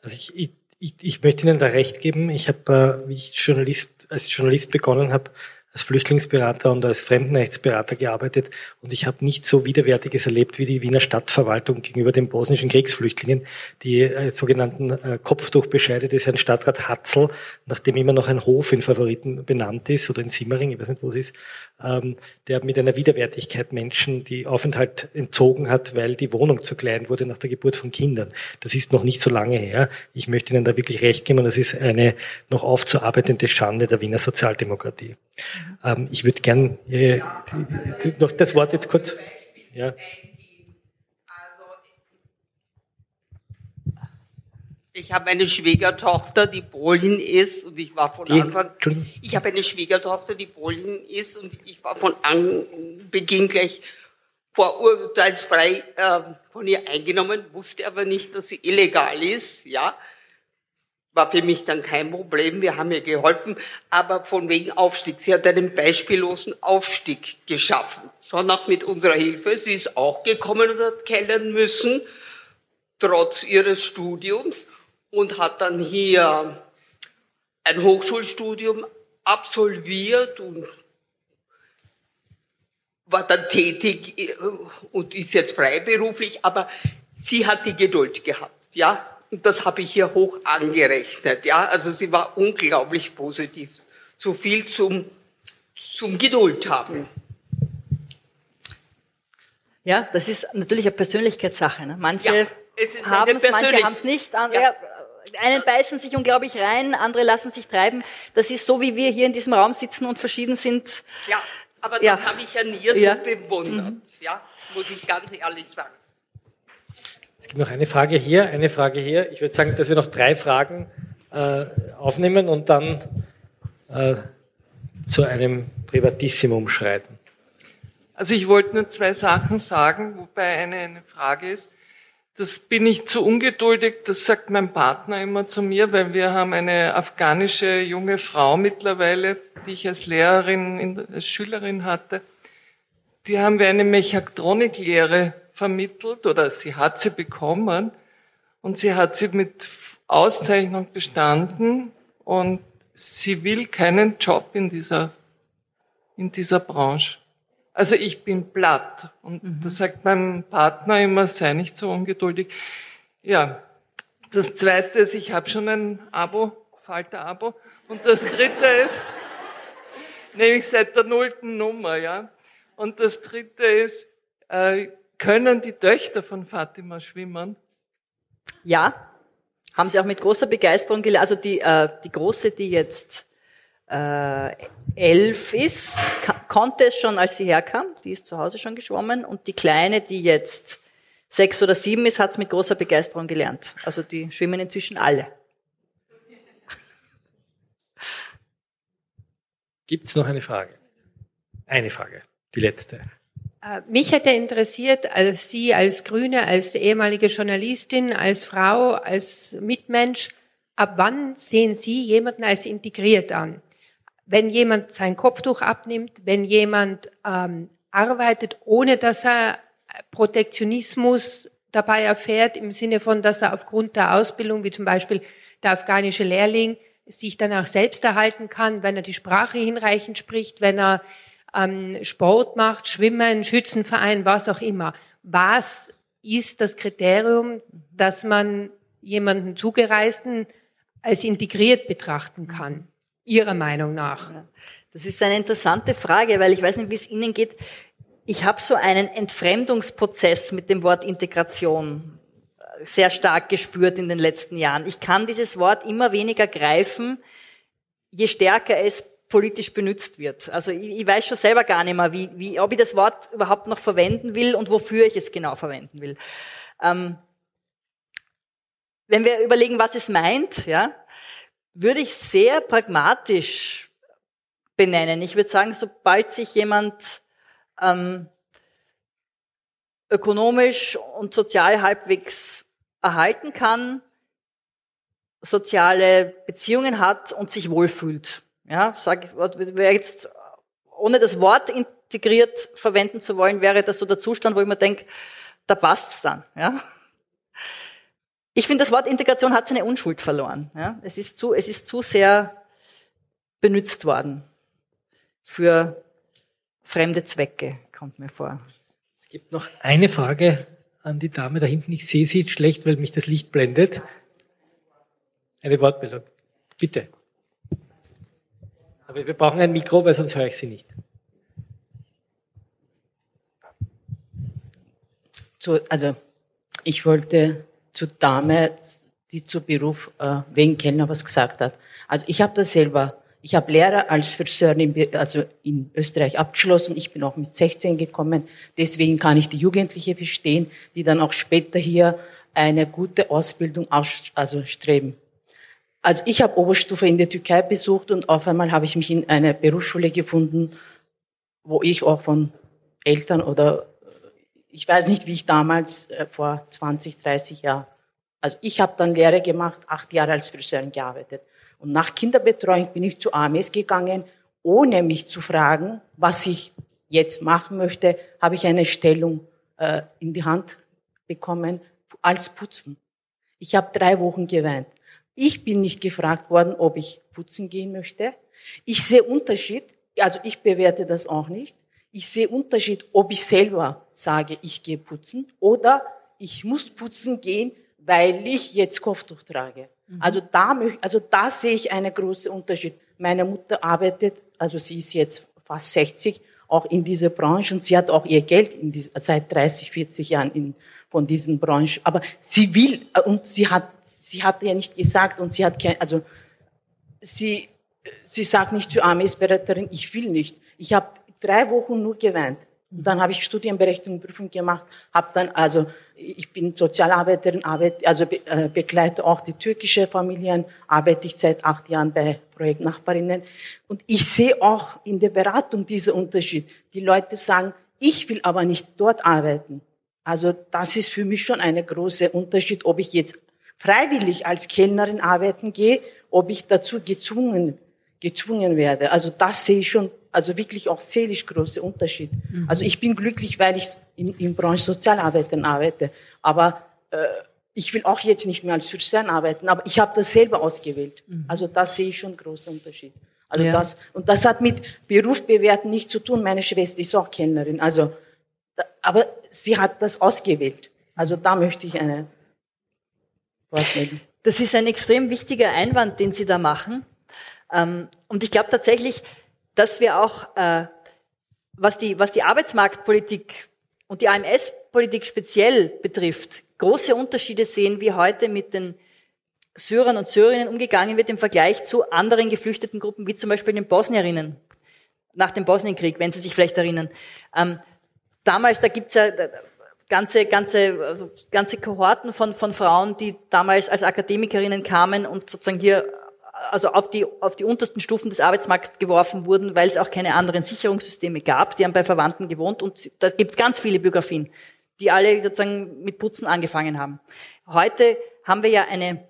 S3: Also ich, ich, ich, möchte Ihnen da recht geben. Ich habe, äh, wie ich Journalist, als Journalist begonnen habe, als Flüchtlingsberater und als Fremdenrechtsberater gearbeitet und ich habe nicht so Widerwärtiges erlebt wie die Wiener Stadtverwaltung gegenüber den bosnischen Kriegsflüchtlingen, die äh, sogenannten äh, Kopftuchbescheide des Herrn Stadtrat Hatzel, nachdem immer noch ein Hof in Favoriten benannt ist oder in Simmering, ich weiß nicht, wo es ist, ähm, der mit einer Widerwärtigkeit Menschen die Aufenthalt entzogen hat, weil die Wohnung zu klein wurde nach der Geburt von Kindern. Das ist noch nicht so lange her. Ich möchte Ihnen da wirklich recht geben und das ist eine noch aufzuarbeitende Schande der Wiener Sozialdemokratie. Ähm, ich würde gern äh, noch das Wort jetzt kurz. Ja.
S9: Ich habe eine Schwiegertochter, die Polin ist und ich war von
S3: Die-
S9: Anfang. Ich habe eine Schwiegertochter, die Polin ist und ich war von Anbeginn gleich vorurteilsfrei äh, von ihr eingenommen, wusste aber nicht, dass sie illegal ist, ja. War für mich dann kein Problem, wir haben ihr geholfen, aber von wegen Aufstieg. Sie hat einen beispiellosen Aufstieg geschaffen. Schon auch mit unserer Hilfe. Sie ist auch gekommen und hat kellern müssen, trotz ihres Studiums und hat dann hier ein Hochschulstudium absolviert und war dann tätig äh, und ist jetzt freiberuflich, aber sie hat die Geduld gehabt, ja. Und das habe ich hier hoch angerechnet, ja. Also sie war unglaublich positiv. So viel zum, zum Geduld haben.
S4: Ja, das ist natürlich eine Persönlichkeitssache. Ne? Manche
S9: Ja,
S4: haben es, manche haben es nicht. Andere,
S9: Ja.
S4: Einen beißen sich unglaublich rein, andere lassen sich treiben. Das ist so, wie wir hier in diesem Raum sitzen und verschieden sind.
S9: Ja, aber
S4: Ja.
S9: das habe ich an ihr so
S4: Ja.
S9: bewundert, ja. Muss ich ganz ehrlich sagen.
S3: Es gibt noch eine Frage hier, eine Frage hier. Ich würde sagen, dass wir noch drei Fragen äh, aufnehmen und dann äh, zu einem Privatissimum schreiten.
S10: Also ich wollte nur zwei Sachen sagen, wobei eine eine Frage ist. Das bin ich zu ungeduldig, das sagt mein Partner immer zu mir, weil wir haben eine afghanische junge Frau mittlerweile, die ich als Lehrerin, in- als Schülerin hatte. Die haben wir eine Mechatroniklehre vermittelt oder sie hat sie bekommen und sie hat sie mit Auszeichnung bestanden und sie will keinen Job in dieser, in dieser Branche. Also ich bin platt. Und das sagt mein Partner immer, sei nicht so ungeduldig. Ja, das Zweite ist, ich habe schon ein Abo, Falter-Abo. Und das Dritte ist, nämlich seit der nullten Nummer, ja. Und das Dritte ist, äh, können die Töchter von Fatima schwimmen?
S4: Ja, haben sie auch mit großer Begeisterung gelernt. Also die, äh, die große, die jetzt äh, elf ist, konnte es schon, als sie herkam. Die ist zu Hause schon geschwommen. Und die kleine, die jetzt sechs oder sieben ist, hat es mit großer Begeisterung gelernt. Also die schwimmen inzwischen alle.
S3: Gibt es noch eine Frage? Eine Frage, die letzte.
S11: Äh, Mich hätte interessiert, als Sie als Grüne, als ehemalige Journalistin, als Frau, als Mitmensch, ab wann sehen Sie jemanden als integriert an? Wenn jemand sein Kopftuch abnimmt, wenn jemand ähm, arbeitet, ohne dass er Protektionismus dabei erfährt, im Sinne von, dass er aufgrund der Ausbildung, wie zum Beispiel der afghanische Lehrling, sich dann auch selbst erhalten kann, wenn er die Sprache hinreichend spricht, wenn er ähm, Sport macht, Schwimmen, Schützenverein, was auch immer. Was ist das Kriterium, dass man jemanden Zugereisten als integriert betrachten kann, Ihrer Meinung nach?
S4: Das ist eine interessante Frage, weil ich weiß nicht, wie es Ihnen geht. Ich habe so einen Entfremdungsprozess mit dem Wort Integration äh, sehr stark gespürt in den letzten Jahren. Ich kann dieses Wort immer weniger greifen, je stärker es politisch benutzt wird. Also ich, ich weiß schon selber gar nicht mehr, wie, wie, ob ich das Wort überhaupt noch verwenden will und wofür ich es genau verwenden will. Ähm, wenn wir überlegen, was es meint, ja, würde ich sehr pragmatisch benennen. Ich würde sagen, sobald sich jemand ähm, ökonomisch und sozial halbwegs erhalten kann, soziale Beziehungen hat und sich wohlfühlt. Ja, sag, wäre jetzt, ohne das Wort integriert verwenden zu wollen, wäre das so der Zustand, wo ich mir denke, da passt's dann. Ja. Ich finde, das Wort Integration hat seine Unschuld verloren. Ja? Es, ist zu, es ist zu sehr benutzt worden für fremde Zwecke, kommt mir vor.
S3: Es gibt noch eine Frage an die Dame da hinten. Ich sehe sie schlecht, weil mich das Licht blendet. Eine Wortmeldung. Bitte. Aber wir brauchen ein Mikro, weil sonst höre ich Sie nicht.
S12: Zu, also, ich wollte zur Dame, die zu Beruf äh, wegen Kellner was gesagt hat. Also, ich habe das selber. Ich habe Lehrer als Friseurin in, also in Österreich abgeschlossen. Ich bin auch mit 16 gekommen. Deswegen kann ich die Jugendliche verstehen, die dann auch später hier eine gute Ausbildung aus, also streben. Also ich habe Oberstufe in der Türkei besucht und auf einmal habe ich mich in einer Berufsschule gefunden, wo ich auch von Eltern oder ich weiß nicht, wie ich damals äh, vor 20, 30 Jahren, also ich habe dann Lehre gemacht, acht Jahre als Friseurin gearbeitet. Und nach Kinderbetreuung bin ich zu AMS gegangen, ohne mich zu fragen, was ich jetzt machen möchte, habe ich eine Stellung äh, in die Hand bekommen als Putzen. Ich habe drei Wochen geweint. Ich bin nicht gefragt worden, ob ich putzen gehen möchte. Ich sehe Unterschied, also ich bewerte das auch nicht. Ich sehe Unterschied, ob ich selber sage, ich gehe putzen oder ich muss putzen gehen, weil ich jetzt Kopftuch trage. Mhm. Also da, also da sehe ich einen großen Unterschied. Meine Mutter arbeitet, also sie ist jetzt fast 60, auch in dieser Branche und sie hat auch ihr Geld in die, seit 30, 40 Jahren in, von diesen Branchen. Aber sie will und sie hat sie hat ja nicht gesagt und sie hat kein, also sie, sie sagt nicht zur Armeesberaterin, ich will nicht. Ich habe drei Wochen nur geweint. Und dann habe ich Studienberechtigung, Prüfung gemacht, habe dann, also ich bin Sozialarbeiterin, arbeite, also be, äh, begleite auch die türkische Familien, arbeite ich seit acht Jahren bei Projekt Nachbarinnen. Und ich sehe auch in der Beratung diesen Unterschied. Die Leute sagen, ich will aber nicht dort arbeiten. Also das ist für mich schon ein großer Unterschied, ob ich jetzt freiwillig als Kellnerin arbeiten gehe, ob ich dazu gezwungen, gezwungen werde. Also das sehe ich schon, also wirklich auch seelisch große Unterschied. Mhm. Also ich bin glücklich, weil ich in, in Branche Sozialarbeiterin arbeite. Aber äh, ich will auch jetzt nicht mehr als Friseurin arbeiten, aber ich habe das selber ausgewählt. Mhm. Also das sehe ich schon großen Unterschied. Also ja. das, und das hat mit Beruf bewerten nichts zu tun. Meine Schwester ist auch Kellnerin. Also, aber sie hat das ausgewählt. Also da möchte ich eine
S4: das ist ein extrem wichtiger Einwand, den Sie da machen. Ähm, und ich glaube tatsächlich, dass wir auch, äh, was die, was die Arbeitsmarktpolitik und die AMS-Politik speziell betrifft, große Unterschiede sehen, wie heute mit den Syrern und Syrinnen umgegangen wird im Vergleich zu anderen geflüchteten Gruppen, wie zum Beispiel den Bosnierinnen nach dem Bosnienkrieg, wenn Sie sich vielleicht erinnern. Ähm, damals, da gibt's ja, ganze, ganze, also ganze Kohorten von, von Frauen, die damals als Akademikerinnen kamen und sozusagen hier also auf die, auf die untersten Stufen des Arbeitsmarkts geworfen wurden, weil es auch keine anderen Sicherungssysteme gab. Die haben bei Verwandten gewohnt und da gibt es ganz viele Biografien, die alle sozusagen mit Putzen angefangen haben. Heute haben wir ja eine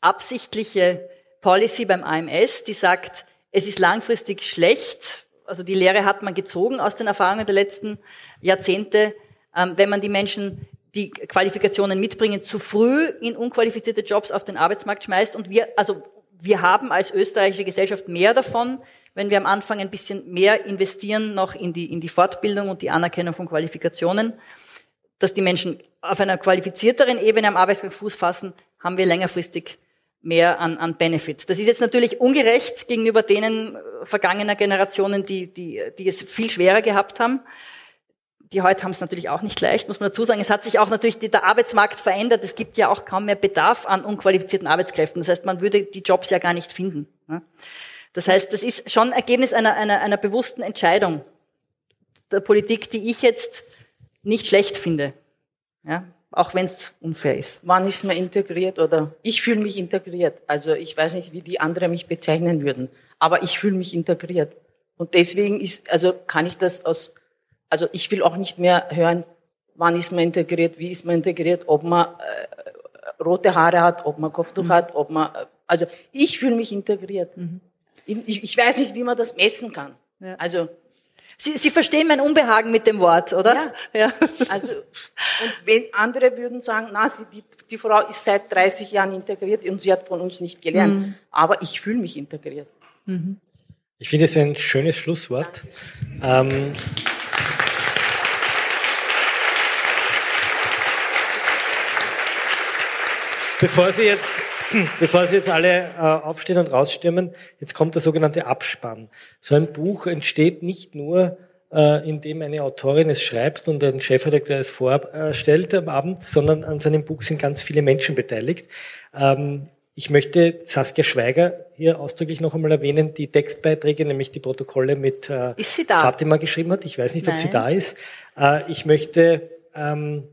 S4: absichtliche Policy beim AMS, die sagt, es ist langfristig schlecht, also die Lehre hat man gezogen aus den Erfahrungen der letzten Jahrzehnte, wenn man die Menschen, die Qualifikationen mitbringen, zu früh in unqualifizierte Jobs auf den Arbeitsmarkt schmeißt. Und wir, also wir haben als österreichische Gesellschaft mehr davon, wenn wir am Anfang ein bisschen mehr investieren noch in die, in die Fortbildung und die Anerkennung von Qualifikationen, dass die Menschen auf einer qualifizierteren Ebene am Arbeitsmarkt Fuß fassen, haben wir längerfristig mehr an, an Benefit. Das ist jetzt natürlich ungerecht gegenüber denen vergangener Generationen, die, die, die es viel schwerer gehabt haben die heute haben es natürlich auch nicht leicht, muss man dazu sagen. Es hat sich auch natürlich der Arbeitsmarkt verändert. Es gibt ja auch kaum mehr Bedarf an unqualifizierten Arbeitskräften. Das heißt, man würde die Jobs ja gar nicht finden. Das heißt, das ist schon Ergebnis einer, einer, einer bewussten Entscheidung der Politik, die ich jetzt nicht schlecht finde. Ja, auch wenn es unfair ist.
S12: Wann ist man integriert oder ich fühle mich integriert. Also ich weiß nicht, wie die anderen mich bezeichnen würden, aber ich fühle mich integriert. Und deswegen ist, also kann ich das aus also ich will auch nicht mehr hören, wann ist man integriert, wie ist man integriert, ob man äh, rote Haare hat, ob man Kopftuch mhm. hat, ob man, äh, also ich fühle mich integriert. Mhm. Ich, ich, weiß nicht, wie man das messen kann. Ja. Also
S4: Sie, Sie verstehen mein Unbehagen mit dem Wort, oder?
S12: Ja. ja. Also, und wenn andere würden sagen, na, sie, die, die Frau ist seit 30 Jahren integriert und sie hat von uns nicht gelernt. Mhm. Aber ich fühle mich integriert. Mhm.
S3: Ich finde es ein schönes Schlusswort. Ähm, bevor Sie jetzt Bevor Sie jetzt alle äh, aufstehen und rausstürmen, jetzt kommt der sogenannte Abspann. So ein Buch entsteht nicht nur, äh, indem eine Autorin es schreibt und ein Chefredakteur es vorstellt am Abend, sondern an so einem Buch sind ganz viele Menschen beteiligt. Ähm, ich möchte Saskia Schweiger hier ausdrücklich noch einmal erwähnen, die Textbeiträge, nämlich die Protokolle mit äh, Fatima geschrieben hat. Ich weiß nicht, Nein. ob sie da ist. Äh, ich möchte ähm,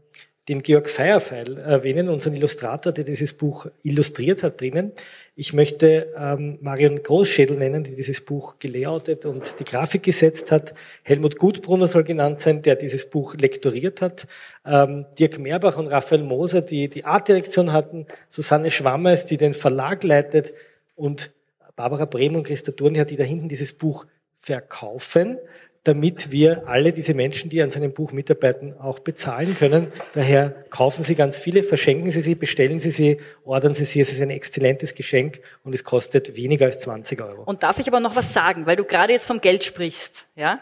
S3: den Georg Feierfeil erwähnen, unseren Illustrator, der dieses Buch illustriert hat drinnen. Ich möchte ähm, Marion Großschädel nennen, die dieses Buch gelayoutet und die Grafik gesetzt hat. Helmut Gutbrunner soll genannt sein, der dieses Buch lektoriert hat. Ähm, Dirk Meerbach und Raphael Moser, die die Artdirektion hatten. Susanne Schwammers, die den Verlag leitet. Und Barbara Brehm und Christa Thurnherr, die da hinten dieses Buch verkaufen damit wir alle diese Menschen, die an seinem Buch mitarbeiten, auch bezahlen können. Daher kaufen Sie ganz viele, verschenken Sie sie, bestellen Sie sie, ordern Sie sie. Es ist ein exzellentes Geschenk und es kostet weniger als 20 Euro.
S4: Und darf ich aber noch was sagen, weil du gerade jetzt vom Geld sprichst, ja?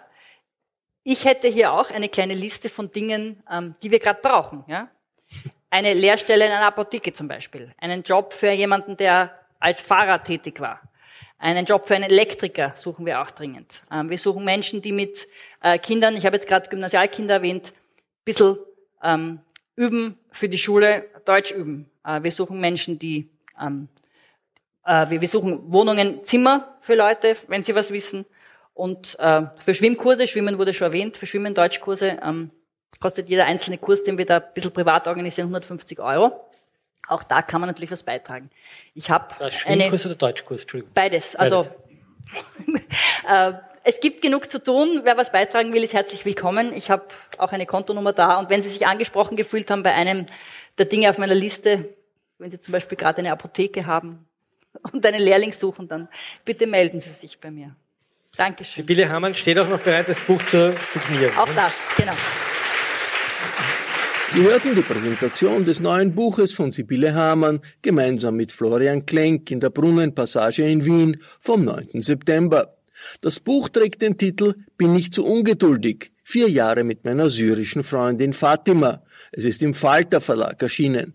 S4: Ich hätte hier auch eine kleine Liste von Dingen, ähm, die wir gerade brauchen, ja? Eine Lehrstelle in einer Apotheke zum Beispiel, einen Job für jemanden, der als Fahrer tätig war, einen Job für einen Elektriker suchen wir auch dringend. Ähm, wir suchen Menschen, die mit äh, Kindern, ich habe jetzt gerade Gymnasialkinder erwähnt, ein bisschen ähm, üben für die Schule, Deutsch üben. Äh, wir suchen Menschen, die, ähm, äh, wir, suchen Wohnungen, Zimmer für Leute, wenn sie was wissen. Und äh, für Schwimmkurse, Schwimmen wurde schon erwähnt, für Schwimmen Deutschkurse ähm, kostet jeder einzelne Kurs, den wir da ein bisschen privat organisieren, 150 Euro. Auch da kann man natürlich was beitragen. Ich habe
S3: Schwimmkurs oder Deutschkurs? Entschuldigung.
S4: Beides. Also äh, es gibt genug zu tun. Wer was beitragen will, ist herzlich willkommen. Ich habe auch eine Kontonummer da. Und wenn Sie sich angesprochen gefühlt haben bei einem der Dinge auf meiner Liste, wenn Sie zum Beispiel gerade eine Apotheke haben und einen Lehrling suchen, dann bitte melden Sie sich bei mir. Dankeschön.
S3: Sibylle Hamann steht auch noch bereit, das Buch zu signieren.
S4: Auch das, genau.
S2: Sie hörten die Präsentation des neuen Buches von Sibylle Hamann gemeinsam mit Florian Klenk in der Brunnenpassage in Wien vom 9. September. Das Buch trägt den Titel Bin ich zu ungeduldig? Vier Jahre mit meiner syrischen Freundin Fatima. Es ist im Falter Verlag erschienen.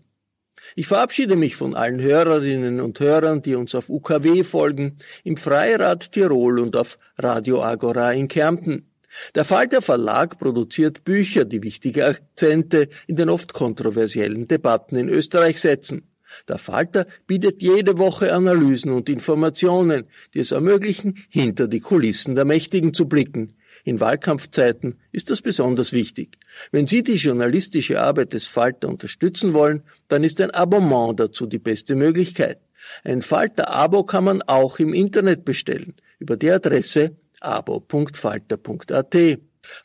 S2: Ich verabschiede mich von allen Hörerinnen und Hörern, die uns auf UKW folgen, im Freirad Tirol und auf Radio Agora in Kärnten. Der Falter Verlag produziert Bücher, die wichtige Akzente in den oft kontroversiellen Debatten in Österreich setzen. Der Falter bietet jede Woche Analysen und Informationen, die es ermöglichen, hinter die Kulissen der Mächtigen zu blicken. In Wahlkampfzeiten ist das besonders wichtig. Wenn Sie die journalistische Arbeit des Falter unterstützen wollen, dann ist ein Abonnement dazu die beste Möglichkeit. Ein Falter-Abo kann man auch im Internet bestellen, über die Adresse abo.falter.at.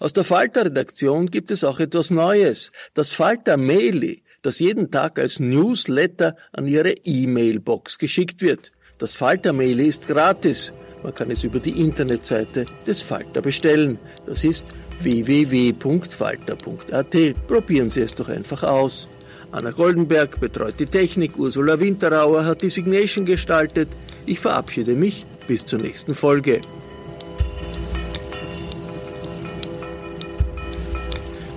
S2: Aus der Falter-Redaktion gibt es auch etwas Neues. Das Falter-Maili, das jeden Tag als Newsletter an Ihre E-Mail-Box geschickt wird. Das Falter-Maili ist gratis. Man kann es über die Internetseite des Falter bestellen. Das ist www.falter.at. Probieren Sie es doch einfach aus. Anna Goldenberg betreut die Technik, Ursula Winterauer hat die Signation gestaltet. Ich verabschiede mich bis zur nächsten Folge.